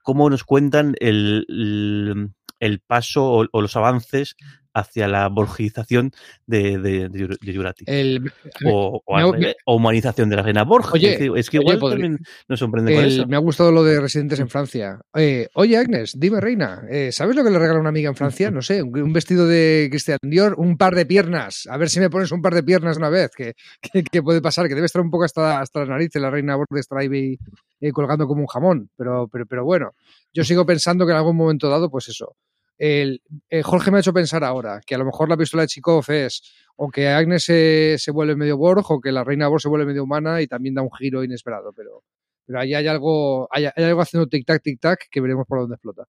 cómo nos cuentan el, el, el paso o, o, los avances hacia la borgización de, de, de, de Jurati. El, o, o, me, o, humanización de la reina Borg. Oye, es que, es que igual también nos sorprende el, con eso. Me ha gustado lo de residentes en Francia. Eh, oye, Agnes, dime, reina, eh, ¿sabes lo que le regala una amiga en Francia? No sé, un, un, vestido de Christian Dior, un par de piernas. A ver si me pones un par de piernas una vez, que, que, que puede pasar, que debe estar un poco hasta, hasta las narices la reina Borg de Strive eh, colgando como un jamón. Pero, pero, pero bueno, yo sigo pensando que en algún momento dado, pues eso el, eh, Jorge me ha hecho pensar ahora que a lo mejor la pistola de Chikov es o que Agnes se, se, vuelve medio Borg o que la reina Borg se vuelve medio humana y también da un giro inesperado, pero, pero ahí hay algo, hay, algo haciendo tic-tac, tic-tac que veremos por dónde explota.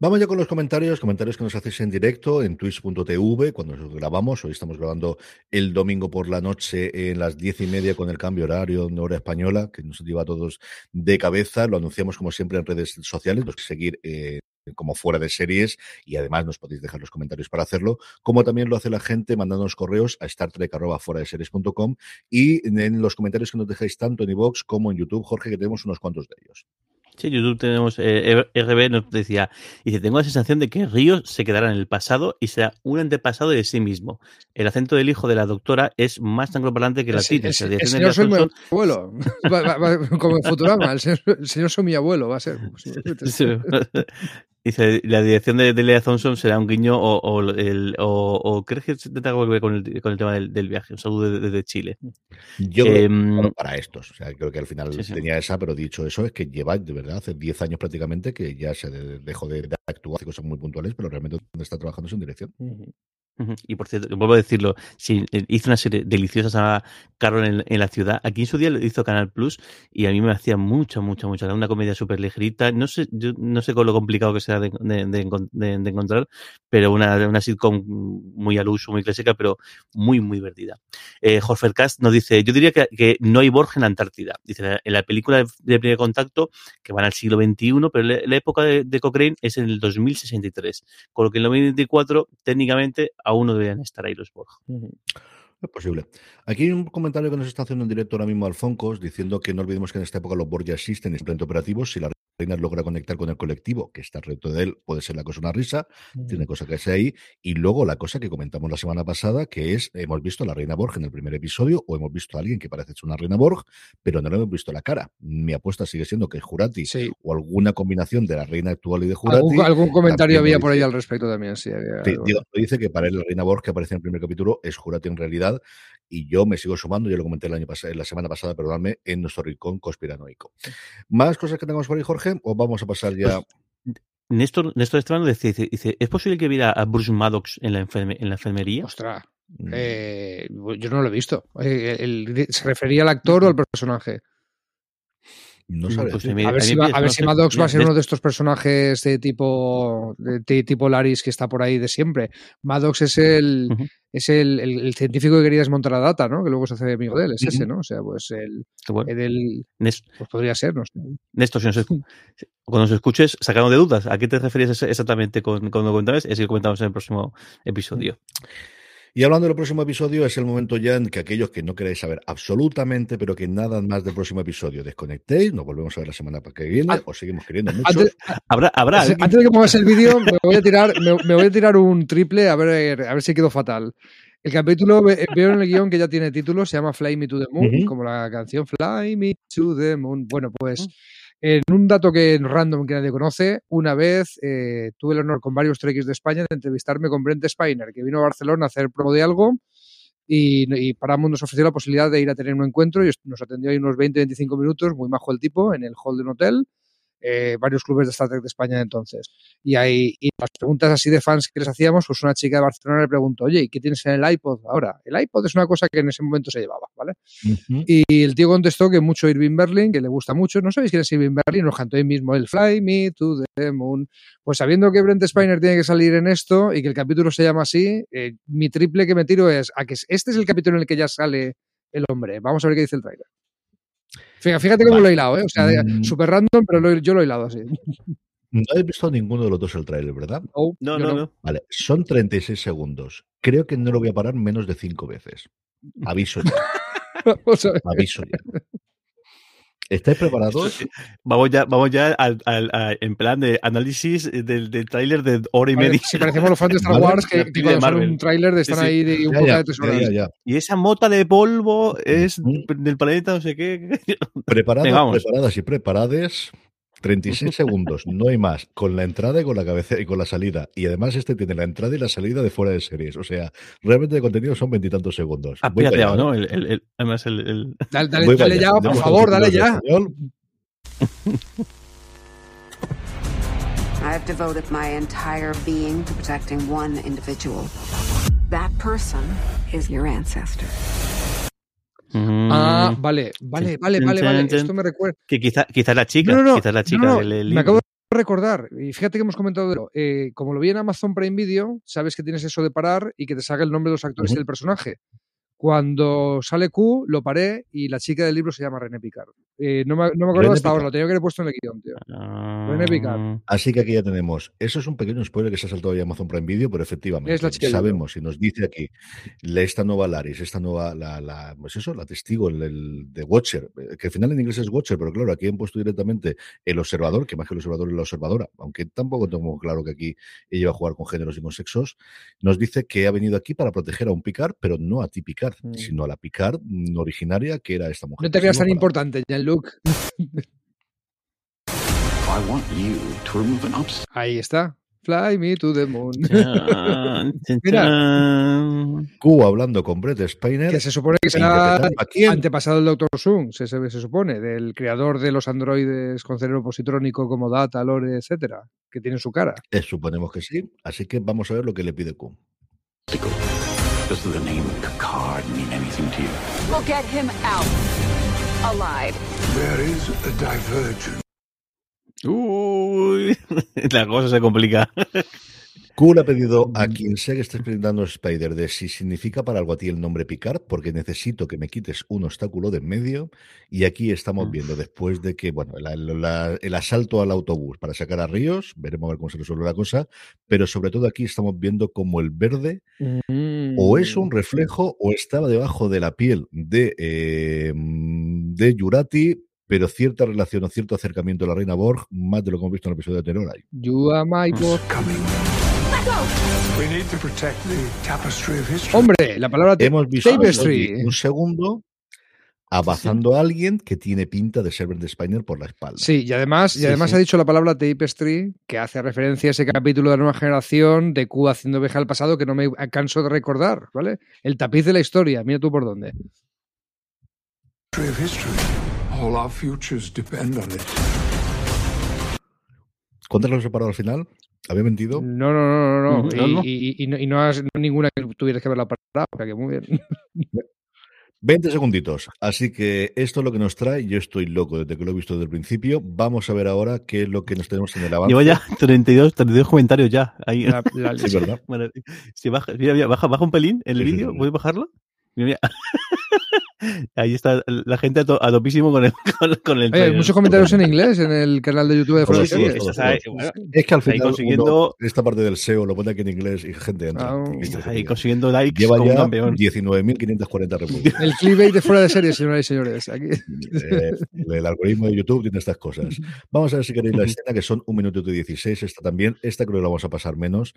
Vamos ya con los comentarios, comentarios que nos hacéis en directo en twitch.tv cuando nos grabamos. Hoy estamos grabando el domingo por la noche en las diez y media con el cambio horario de hora española, que nos lleva a todos de cabeza. Lo anunciamos como siempre en redes sociales, los que seguir eh, como fuera de series y además nos podéis dejar los comentarios para hacerlo, como también lo hace la gente mandándonos correos a series.com y en los comentarios que nos dejáis tanto en iVoox como en YouTube, Jorge, que tenemos unos cuantos de ellos. Sí, YouTube tenemos, eh, RB nos decía, dice, tengo la sensación de que Ríos se quedará en el pasado y será un antepasado de sí mismo. El acento del hijo de la doctora es más angloparlante que latino. Es, el, el, señor soy mi abuelo, *laughs* va, va, va, como en Futurama, el señor, el señor soy mi abuelo, va a ser. *laughs* Sí. Dice, la dirección de, de Lea Thompson será un guiño o, o, el, o, o crees que tendrá algo que ver con el, con el tema del, del viaje. Un saludo desde Chile. Yo creo que Em, bueno, para estos, o sea, creo que al final Sí, sí. tenía esa, pero dicho eso, es que lleva de verdad hace 10 años prácticamente que ya se de- dejó de, actuar, hace cosas muy puntuales, pero realmente donde está trabajando es en dirección. Y por cierto, vuelvo a decirlo, eh, hizo una serie deliciosa llamada Carol en, en la ciudad, aquí en su día lo hizo Canal Plus y a mí me hacía mucha, mucha, mucha, una comedia súper ligerita, no sé, yo no sé con lo complicado que sea de, de- de encon- de- de encontrar, pero una, una sitcom muy al uso, muy clásica, pero muy, muy divertida. Eh, Jorge Cast nos dice, yo diría que, no hay Borg en la Antártida. Dice, en la película de, primer contacto, que van al siglo XXI, pero la, la época de Cochrane es en el 2063, con lo que en el 2024 técnicamente aún no deberían estar ahí los Borg. Es posible. Aquí hay un comentario que nos está haciendo en directo ahora mismo Alfoncos, diciendo que no olvidemos que en esta época los Borg ya existen y están operativos. Si la reina logra conectar con el colectivo, que está alrededor de él, puede ser la cosa una risa, tiene cosa que sea ahí. Y luego la cosa que comentamos la semana pasada, que es, hemos visto a la reina Borg en el primer episodio, o hemos visto a alguien que parece ser una reina Borg, pero no le hemos visto la cara. Mi apuesta sigue siendo que Jurati Sí. o alguna combinación de la reina actual y de Jurati. Algún, algún comentario había por ahí al respecto también, sí. había Sí, algo. digo, dice que para él la reina Borg que aparece en el primer capítulo es Jurati en realidad y yo me sigo sumando, yo lo comenté el año pasado, la semana pasada, perdóname, en nuestro rincón conspiranoico. ¿Más cosas que tengamos por ahí, Jorge? ¿O vamos a pasar ya? Néstor, Néstor Esteban dice, dice, dice, ¿es posible que viera a Bruce Maddox en la, enferme- en la enfermería? Ostras, Mm, eh, yo no lo he visto. Eh, el- ¿Se refería al actor o al personaje? No sabré Pues a mí- A ver a si, va- a ver si Maddox va a ser uno de estos personajes de tipo de, de tipo Laris que está por ahí de siempre. Maddox es el es el, el- el científico que quería desmontar la data, ¿no? Que luego se hace amigo de él, es ese, ¿no? O sea, pues el, bueno. el pues podría ser, no sé. Néstor, si nos *laughs* cuando nos escuches, sacando de dudas, ¿a qué te referías ex- exactamente con, cuando comentabas? Es que comentamos en el próximo episodio. Y hablando del próximo episodio, es el momento ya en que aquellos que no queréis saber absolutamente, pero que nada más del próximo episodio, desconectéis, nos volvemos a ver la semana que viene, Ah, o seguimos queriendo *laughs* mucho. Antes, ¿Habrá, habrá antes- alguien? antes de que pongas el vídeo, *laughs* me voy a tirar, me, me voy a tirar un triple a ver, a ver si quedo fatal. El capítulo, ve- veo en el guion que ya tiene título, se llama Fly Me to the Moon, como la canción Fly Me to the Moon. Bueno, pues en un dato que random que nadie conoce, una vez eh, tuve el honor con varios trekkies de España de entrevistarme con Brent Spiner, que vino a Barcelona a hacer promo de algo y, y Paramount nos ofreció la posibilidad de ir a tener un encuentro y nos atendió ahí unos 20-25 minutos, muy majo el tipo, en el hall de un hotel eh, varios clubes de Star Trek de España de entonces. Y, hay, y las preguntas así de fans que les hacíamos, pues una chica de Barcelona le preguntó, oye, ¿y qué tienes en el iPod ahora? El iPod es una cosa que en ese momento se llevaba, ¿vale? Ujú. Y el tío contestó que mucho Irving Berlin, que le gusta mucho. ¿No sabéis quién es Irving Berlin? Nos cantó él mismo el Fly Me to the Moon. Pues sabiendo que Brent Spiner tiene que salir en esto y que el capítulo se llama así, eh, mi triple que me tiro es a que este es el capítulo en el que ya sale el hombre. Vamos a ver qué dice el trailer. Fíjate, fíjate cómo Vale. lo he hilado, ¿eh? O sea, Mm. súper random, pero lo- yo lo he hilado así. No habéis visto ninguno de los dos el tráiler, ¿verdad? No, No, no, no. Vale, son 36 segundos. Creo que no lo voy a parar menos de cinco veces. Aviso ya, *laughs* aviso ya. ¿Estáis preparados? *laughs* Vamos ya, vamos ya al, al- a- en plan de análisis del, del tráiler de hora y Vale, media. Si parecemos los fans de Star Wars, que, que cuando sale un tráiler de Sí, están sí. ahí de un Ya, poco ya, de tres ya, horas. ya, ya. Y esa mota de polvo es Ujú. del planeta, no sé qué. *laughs* Preparados, preparadas y preparades. 36 segundos, no hay más, con la entrada y con la cabeza y con la salida. Y además este tiene la entrada y la salida de fuera de series. O sea, realmente de contenido son veintitantos segundos. Para pirateado, ¿no? El, el- el- además, el, el- Dale, dale, dale ya, por favor, dale ya. español. I've devoted my entire being to protecting one individual. That person is your ancestor. Ah, Mm, vale, vale, vale, vale, vale. ten. Esto me recuerda. que quizá, quizá la chica, No, no, no, quizá la chica no, del del me acabo de recordar, y fíjate que hemos comentado eh, como lo vi en Amazon Prime Video, sabes que tienes eso de parar y que te salga el nombre de los actores y del personaje. Cuando sale Q, lo paré y la chica del libro se llama René Picard. Eh, no, me, no me acuerdo René hasta ahora, lo tenía que haber puesto en el guion, tío. Ah, René Picard. Así que aquí ya tenemos. Eso es un pequeño spoiler que se ha saltado ya Amazon Prime Video, pero efectivamente Es la chica sabemos y nos dice aquí esta nueva Laris, esta nueva, la, la, pues eso, la testigo, el, el de Watcher, eh, que al final en inglés es Watcher, pero claro, aquí han puesto directamente el observador, que más que el observador es la observadora, aunque tampoco tengo claro que aquí ella iba a jugar con géneros y con sexos, nos dice que ha venido aquí para proteger a un Picard, pero no a ti Picard, Mm. sino a la Picard mm, originaria que era esta mujer. No te creas tan para- importante, Jean-Luc. I want you to remove an obstacle. Ahí está. Fly me to the moon. *laughs* Mira. Q hablando con Brett Spiner. que se supone que será antepasado del Dr. Se, se, se supone, del creador de los androides con cerebro positrónico como Data, Lore, etcétera, que tiene su cara. Eh, suponemos que sí. Así que vamos a ver lo que le pide Q. Does the name Picard mean anything to you? We'll get him out alive. There is a divergence. Uy, *laughs* la cosa se complica. *laughs* Le ha pedido a quien sea que esté experimentando Spider de si significa para algo a ti el nombre Picard, porque necesito que me quites un obstáculo de en medio. Y aquí estamos Mm. viendo, después de que, bueno, la- la- el asalto al autobús para sacar a Ríos, veremos a ver cómo se resuelve la cosa, pero sobre todo aquí estamos viendo como el verde o es Mm. un reflejo o estaba debajo de la piel de, eh, de Yurati, pero cierta relación o cierto acercamiento a la reina Borg, más de lo que hemos visto en el episodio anterior. ahí. You are my boss. Coming. We need to protect the tapestry of history. Hombre, la palabra Hemos visto tapestry. un segundo abrazando a alguien que tiene pinta de ser Brent Spiner por la espalda. Sí, y además, y además sí. ha dicho la palabra tapestry, que hace referencia a ese capítulo de la nueva generación de Q haciendo viaje al pasado que no me canso de recordar, ¿vale? El tapiz de la historia, mira tú por dónde. ¿Cuántas lo he separado al final? ¿Había mentido? No, no, no, no, no. No, Y, no. y- y no, y no has no ninguna que tuvieras que haberla parado, o sea que muy bien. 20 segunditos. Así que esto es lo que nos trae. Yo estoy loco desde que lo he visto desde el principio. Vamos a ver ahora qué es lo que nos tenemos en el avance. Llevo ya 32, 32 comentarios ya. Ahí. La- la- *laughs* Sí, ¿verdad? Bueno, si baja, mira, mira, baja, baja un pelín el Sí, sí, vídeo, sí. ¿puedes bajarlo? Mira, mira. Ahí está la gente a, to- a topísimo con el, *laughs* con, con el Oye, hay trailer. muchos comentarios en inglés en el canal de YouTube de de sí, Series. sí, ahí, todos. bueno, Es que al final consiguiendo- uno- esta parte del SEO lo pone aquí en inglés y gente entra. Ah, Y estás ahí consiguiendo likes Lleva como un ya campeón. 19.540 reproducciones. El clickbait de Fuera de Series, señoras y señores. Aquí. Eh, el algoritmo de YouTube tiene estas cosas. Vamos a ver si queréis la escena, que son un minuto y 16. Esta también, esta creo que la vamos a pasar menos.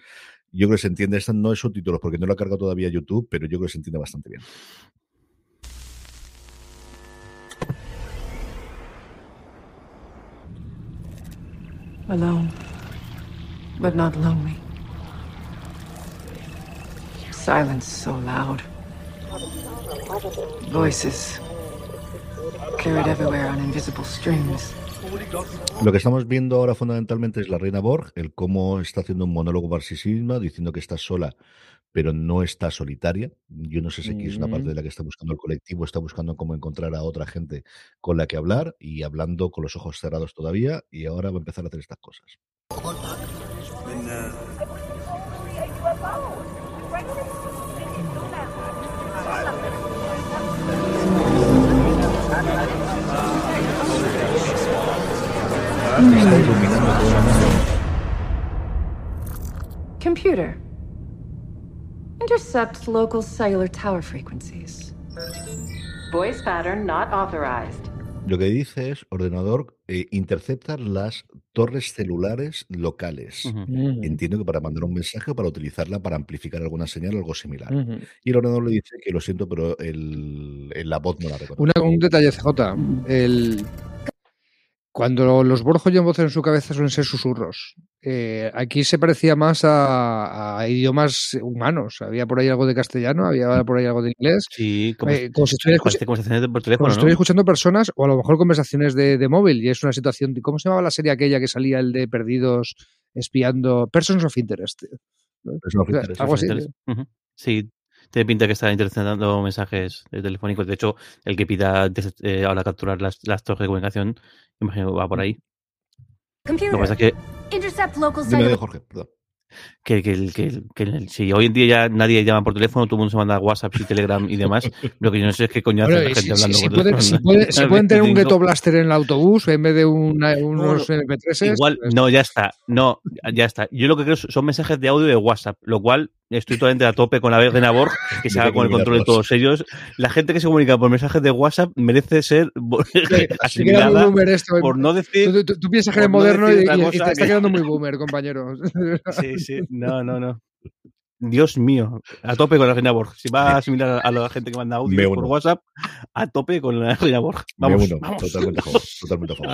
Yo creo que se entiende. Esta no es subtítulos porque no la ha cargado todavía YouTube, pero yo creo que se entiende bastante bien. Alone, but not lonely. Silence so loud. Voices carried everywhere on invisible strings. Lo que estamos viendo ahora fundamentalmente es la reina Borg, el cómo está haciendo un monólogo para sí misma, diciendo que está sola, pero no está solitaria. Yo no sé si aquí es una parte de la que está buscando el colectivo, está buscando cómo encontrar a otra gente con la que hablar y hablando con los ojos cerrados todavía, y ahora va a empezar a hacer estas cosas. Está iluminando todo el mundo. Computer. Intercept local cellular tower frequencies. Voice pattern not authorized. Lo que dice es, ordenador, eh, intercepta las torres celulares locales. Ujú. Entiendo que para mandar un mensaje o para utilizarla para amplificar alguna señal o algo similar. Y el ordenador le dice que lo siento, pero el, el- la voz no la reconoce. Una, un detalle, CJ. El, cuando los Borg oyen voces en su cabeza suelen ser susurros. Eh, aquí se parecía más a, a idiomas humanos. Había por ahí algo de castellano, había por ahí algo de inglés. Sí, como, Eh, como si conversaciones por teléfono, ¿no? escuchando personas o a lo mejor conversaciones de, de móvil. Y es una situación. ¿Cómo se llamaba la serie aquella que salía el de perdidos espiando? Persons of Interest. Algo así. Entonces, ujú. Sí, tiene pinta que está interceptando mensajes eh, telefónicos. De hecho, el que pida des- eh, ahora capturar las, las torres de comunicación, imagino que va por ahí. Lo que pasa es que, Intercept local Dime, cellular. Jorge, perdón. que, que, que, que si hoy en día ya nadie llama por teléfono, todo el mundo se manda WhatsApp y Telegram y demás, lo que yo no sé es qué coño hace Bueno, la gente si, hablando si- si por pueden, teléfono. si pueden- si pueden tener un *laughs* ghetto blaster en el autobús en vez de una- unos No, MP3. Igual, no, ya está. No, ya está. Yo lo que creo son mensajes de audio de WhatsApp, lo cual estoy totalmente a tope con la Reina Borg, que se haga con el control de todos ellos. La gente que se comunica por mensajes de WhatsApp merece ser *laughs* bo- Se queda muy asimilada, boomer esto. por no decir. Tú, tú- tú piensas que eres no moderno y, y- te está que- quedando muy boomer, compañero. *laughs* Sí, sí, no, no, no. Dios mío, a tope con la Reina Borg. Si va a asimilar a la gente que manda Me audio por uno. WhatsApp, a tope con la Reina Borg. Me Vamos, uno, vamos. totalmente a favor. Totalmente a favor.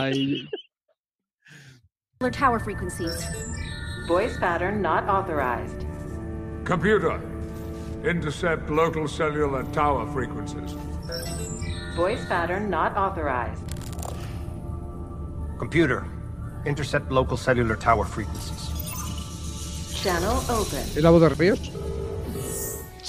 Tower frequencies. Voice pattern not authorized. Computer, intercept local cellular tower frequencies. Voice pattern not authorized. Computer, intercept local cellular tower frequencies. Channel open. ¿Es la voz de Ríos?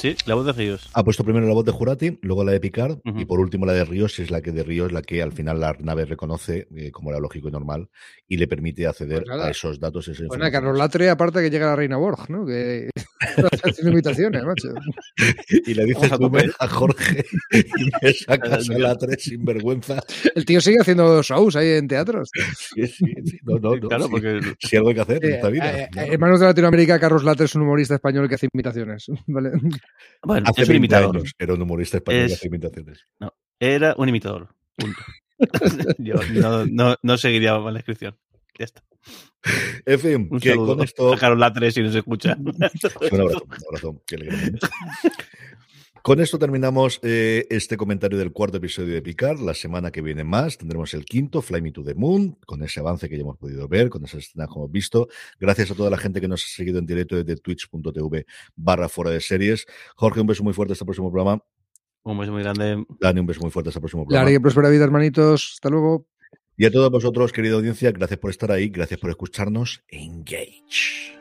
Sí, la voz de Ríos. Ha puesto primero la voz de Jurati, luego la de Picard y por último la de Ríos, es la que de Ríos la que al final la nave reconoce eh, como era lógico y normal y le permite acceder Pues a esos datos. Esa Bueno. Carlos Latre, aparte que llega la Reina Borg, ¿no? Que *laughs* haciendo imitaciones, macho. *laughs* Y le dices a tú tope. *laughs* a Jorge y me sacas a la tres sin vergüenza. El tío sigue haciendo shows ahí en teatros. Sí, sí, sí. No, no, no, Claro, sí. porque Si algo hay que hacer en Eh, esta vida. eh, claro. Hermanos de Latinoamérica, Carlos Latre es un humorista español que hace imitaciones. ¿vale? Bueno, Hace es un 20 imitador. años era un humorista español Es- hace imitaciones. Era un imitador. Punto. *laughs* Yo no, no, no seguiría la descripción. Ya está. En fin, Un que saludo con esto a Carlos Latre si nos escucha. Un abrazo, un abrazo, que. *laughs* Con esto terminamos eh, este comentario del cuarto episodio de Picard. La semana que viene más tendremos el quinto, Fly Me to the Moon, con ese avance que ya hemos podido ver, con esas escenas que hemos visto. Gracias a toda la gente que nos ha seguido en directo desde twitch.tv barra fuera de series. Jorge, un beso muy fuerte hasta el próximo programa. Un beso muy grande. Dani, un beso muy fuerte hasta el próximo programa. Larga y próspera vida, hermanitos. Hasta luego. Y a todos vosotros, querida audiencia, gracias por estar ahí, gracias por escucharnos. Engage.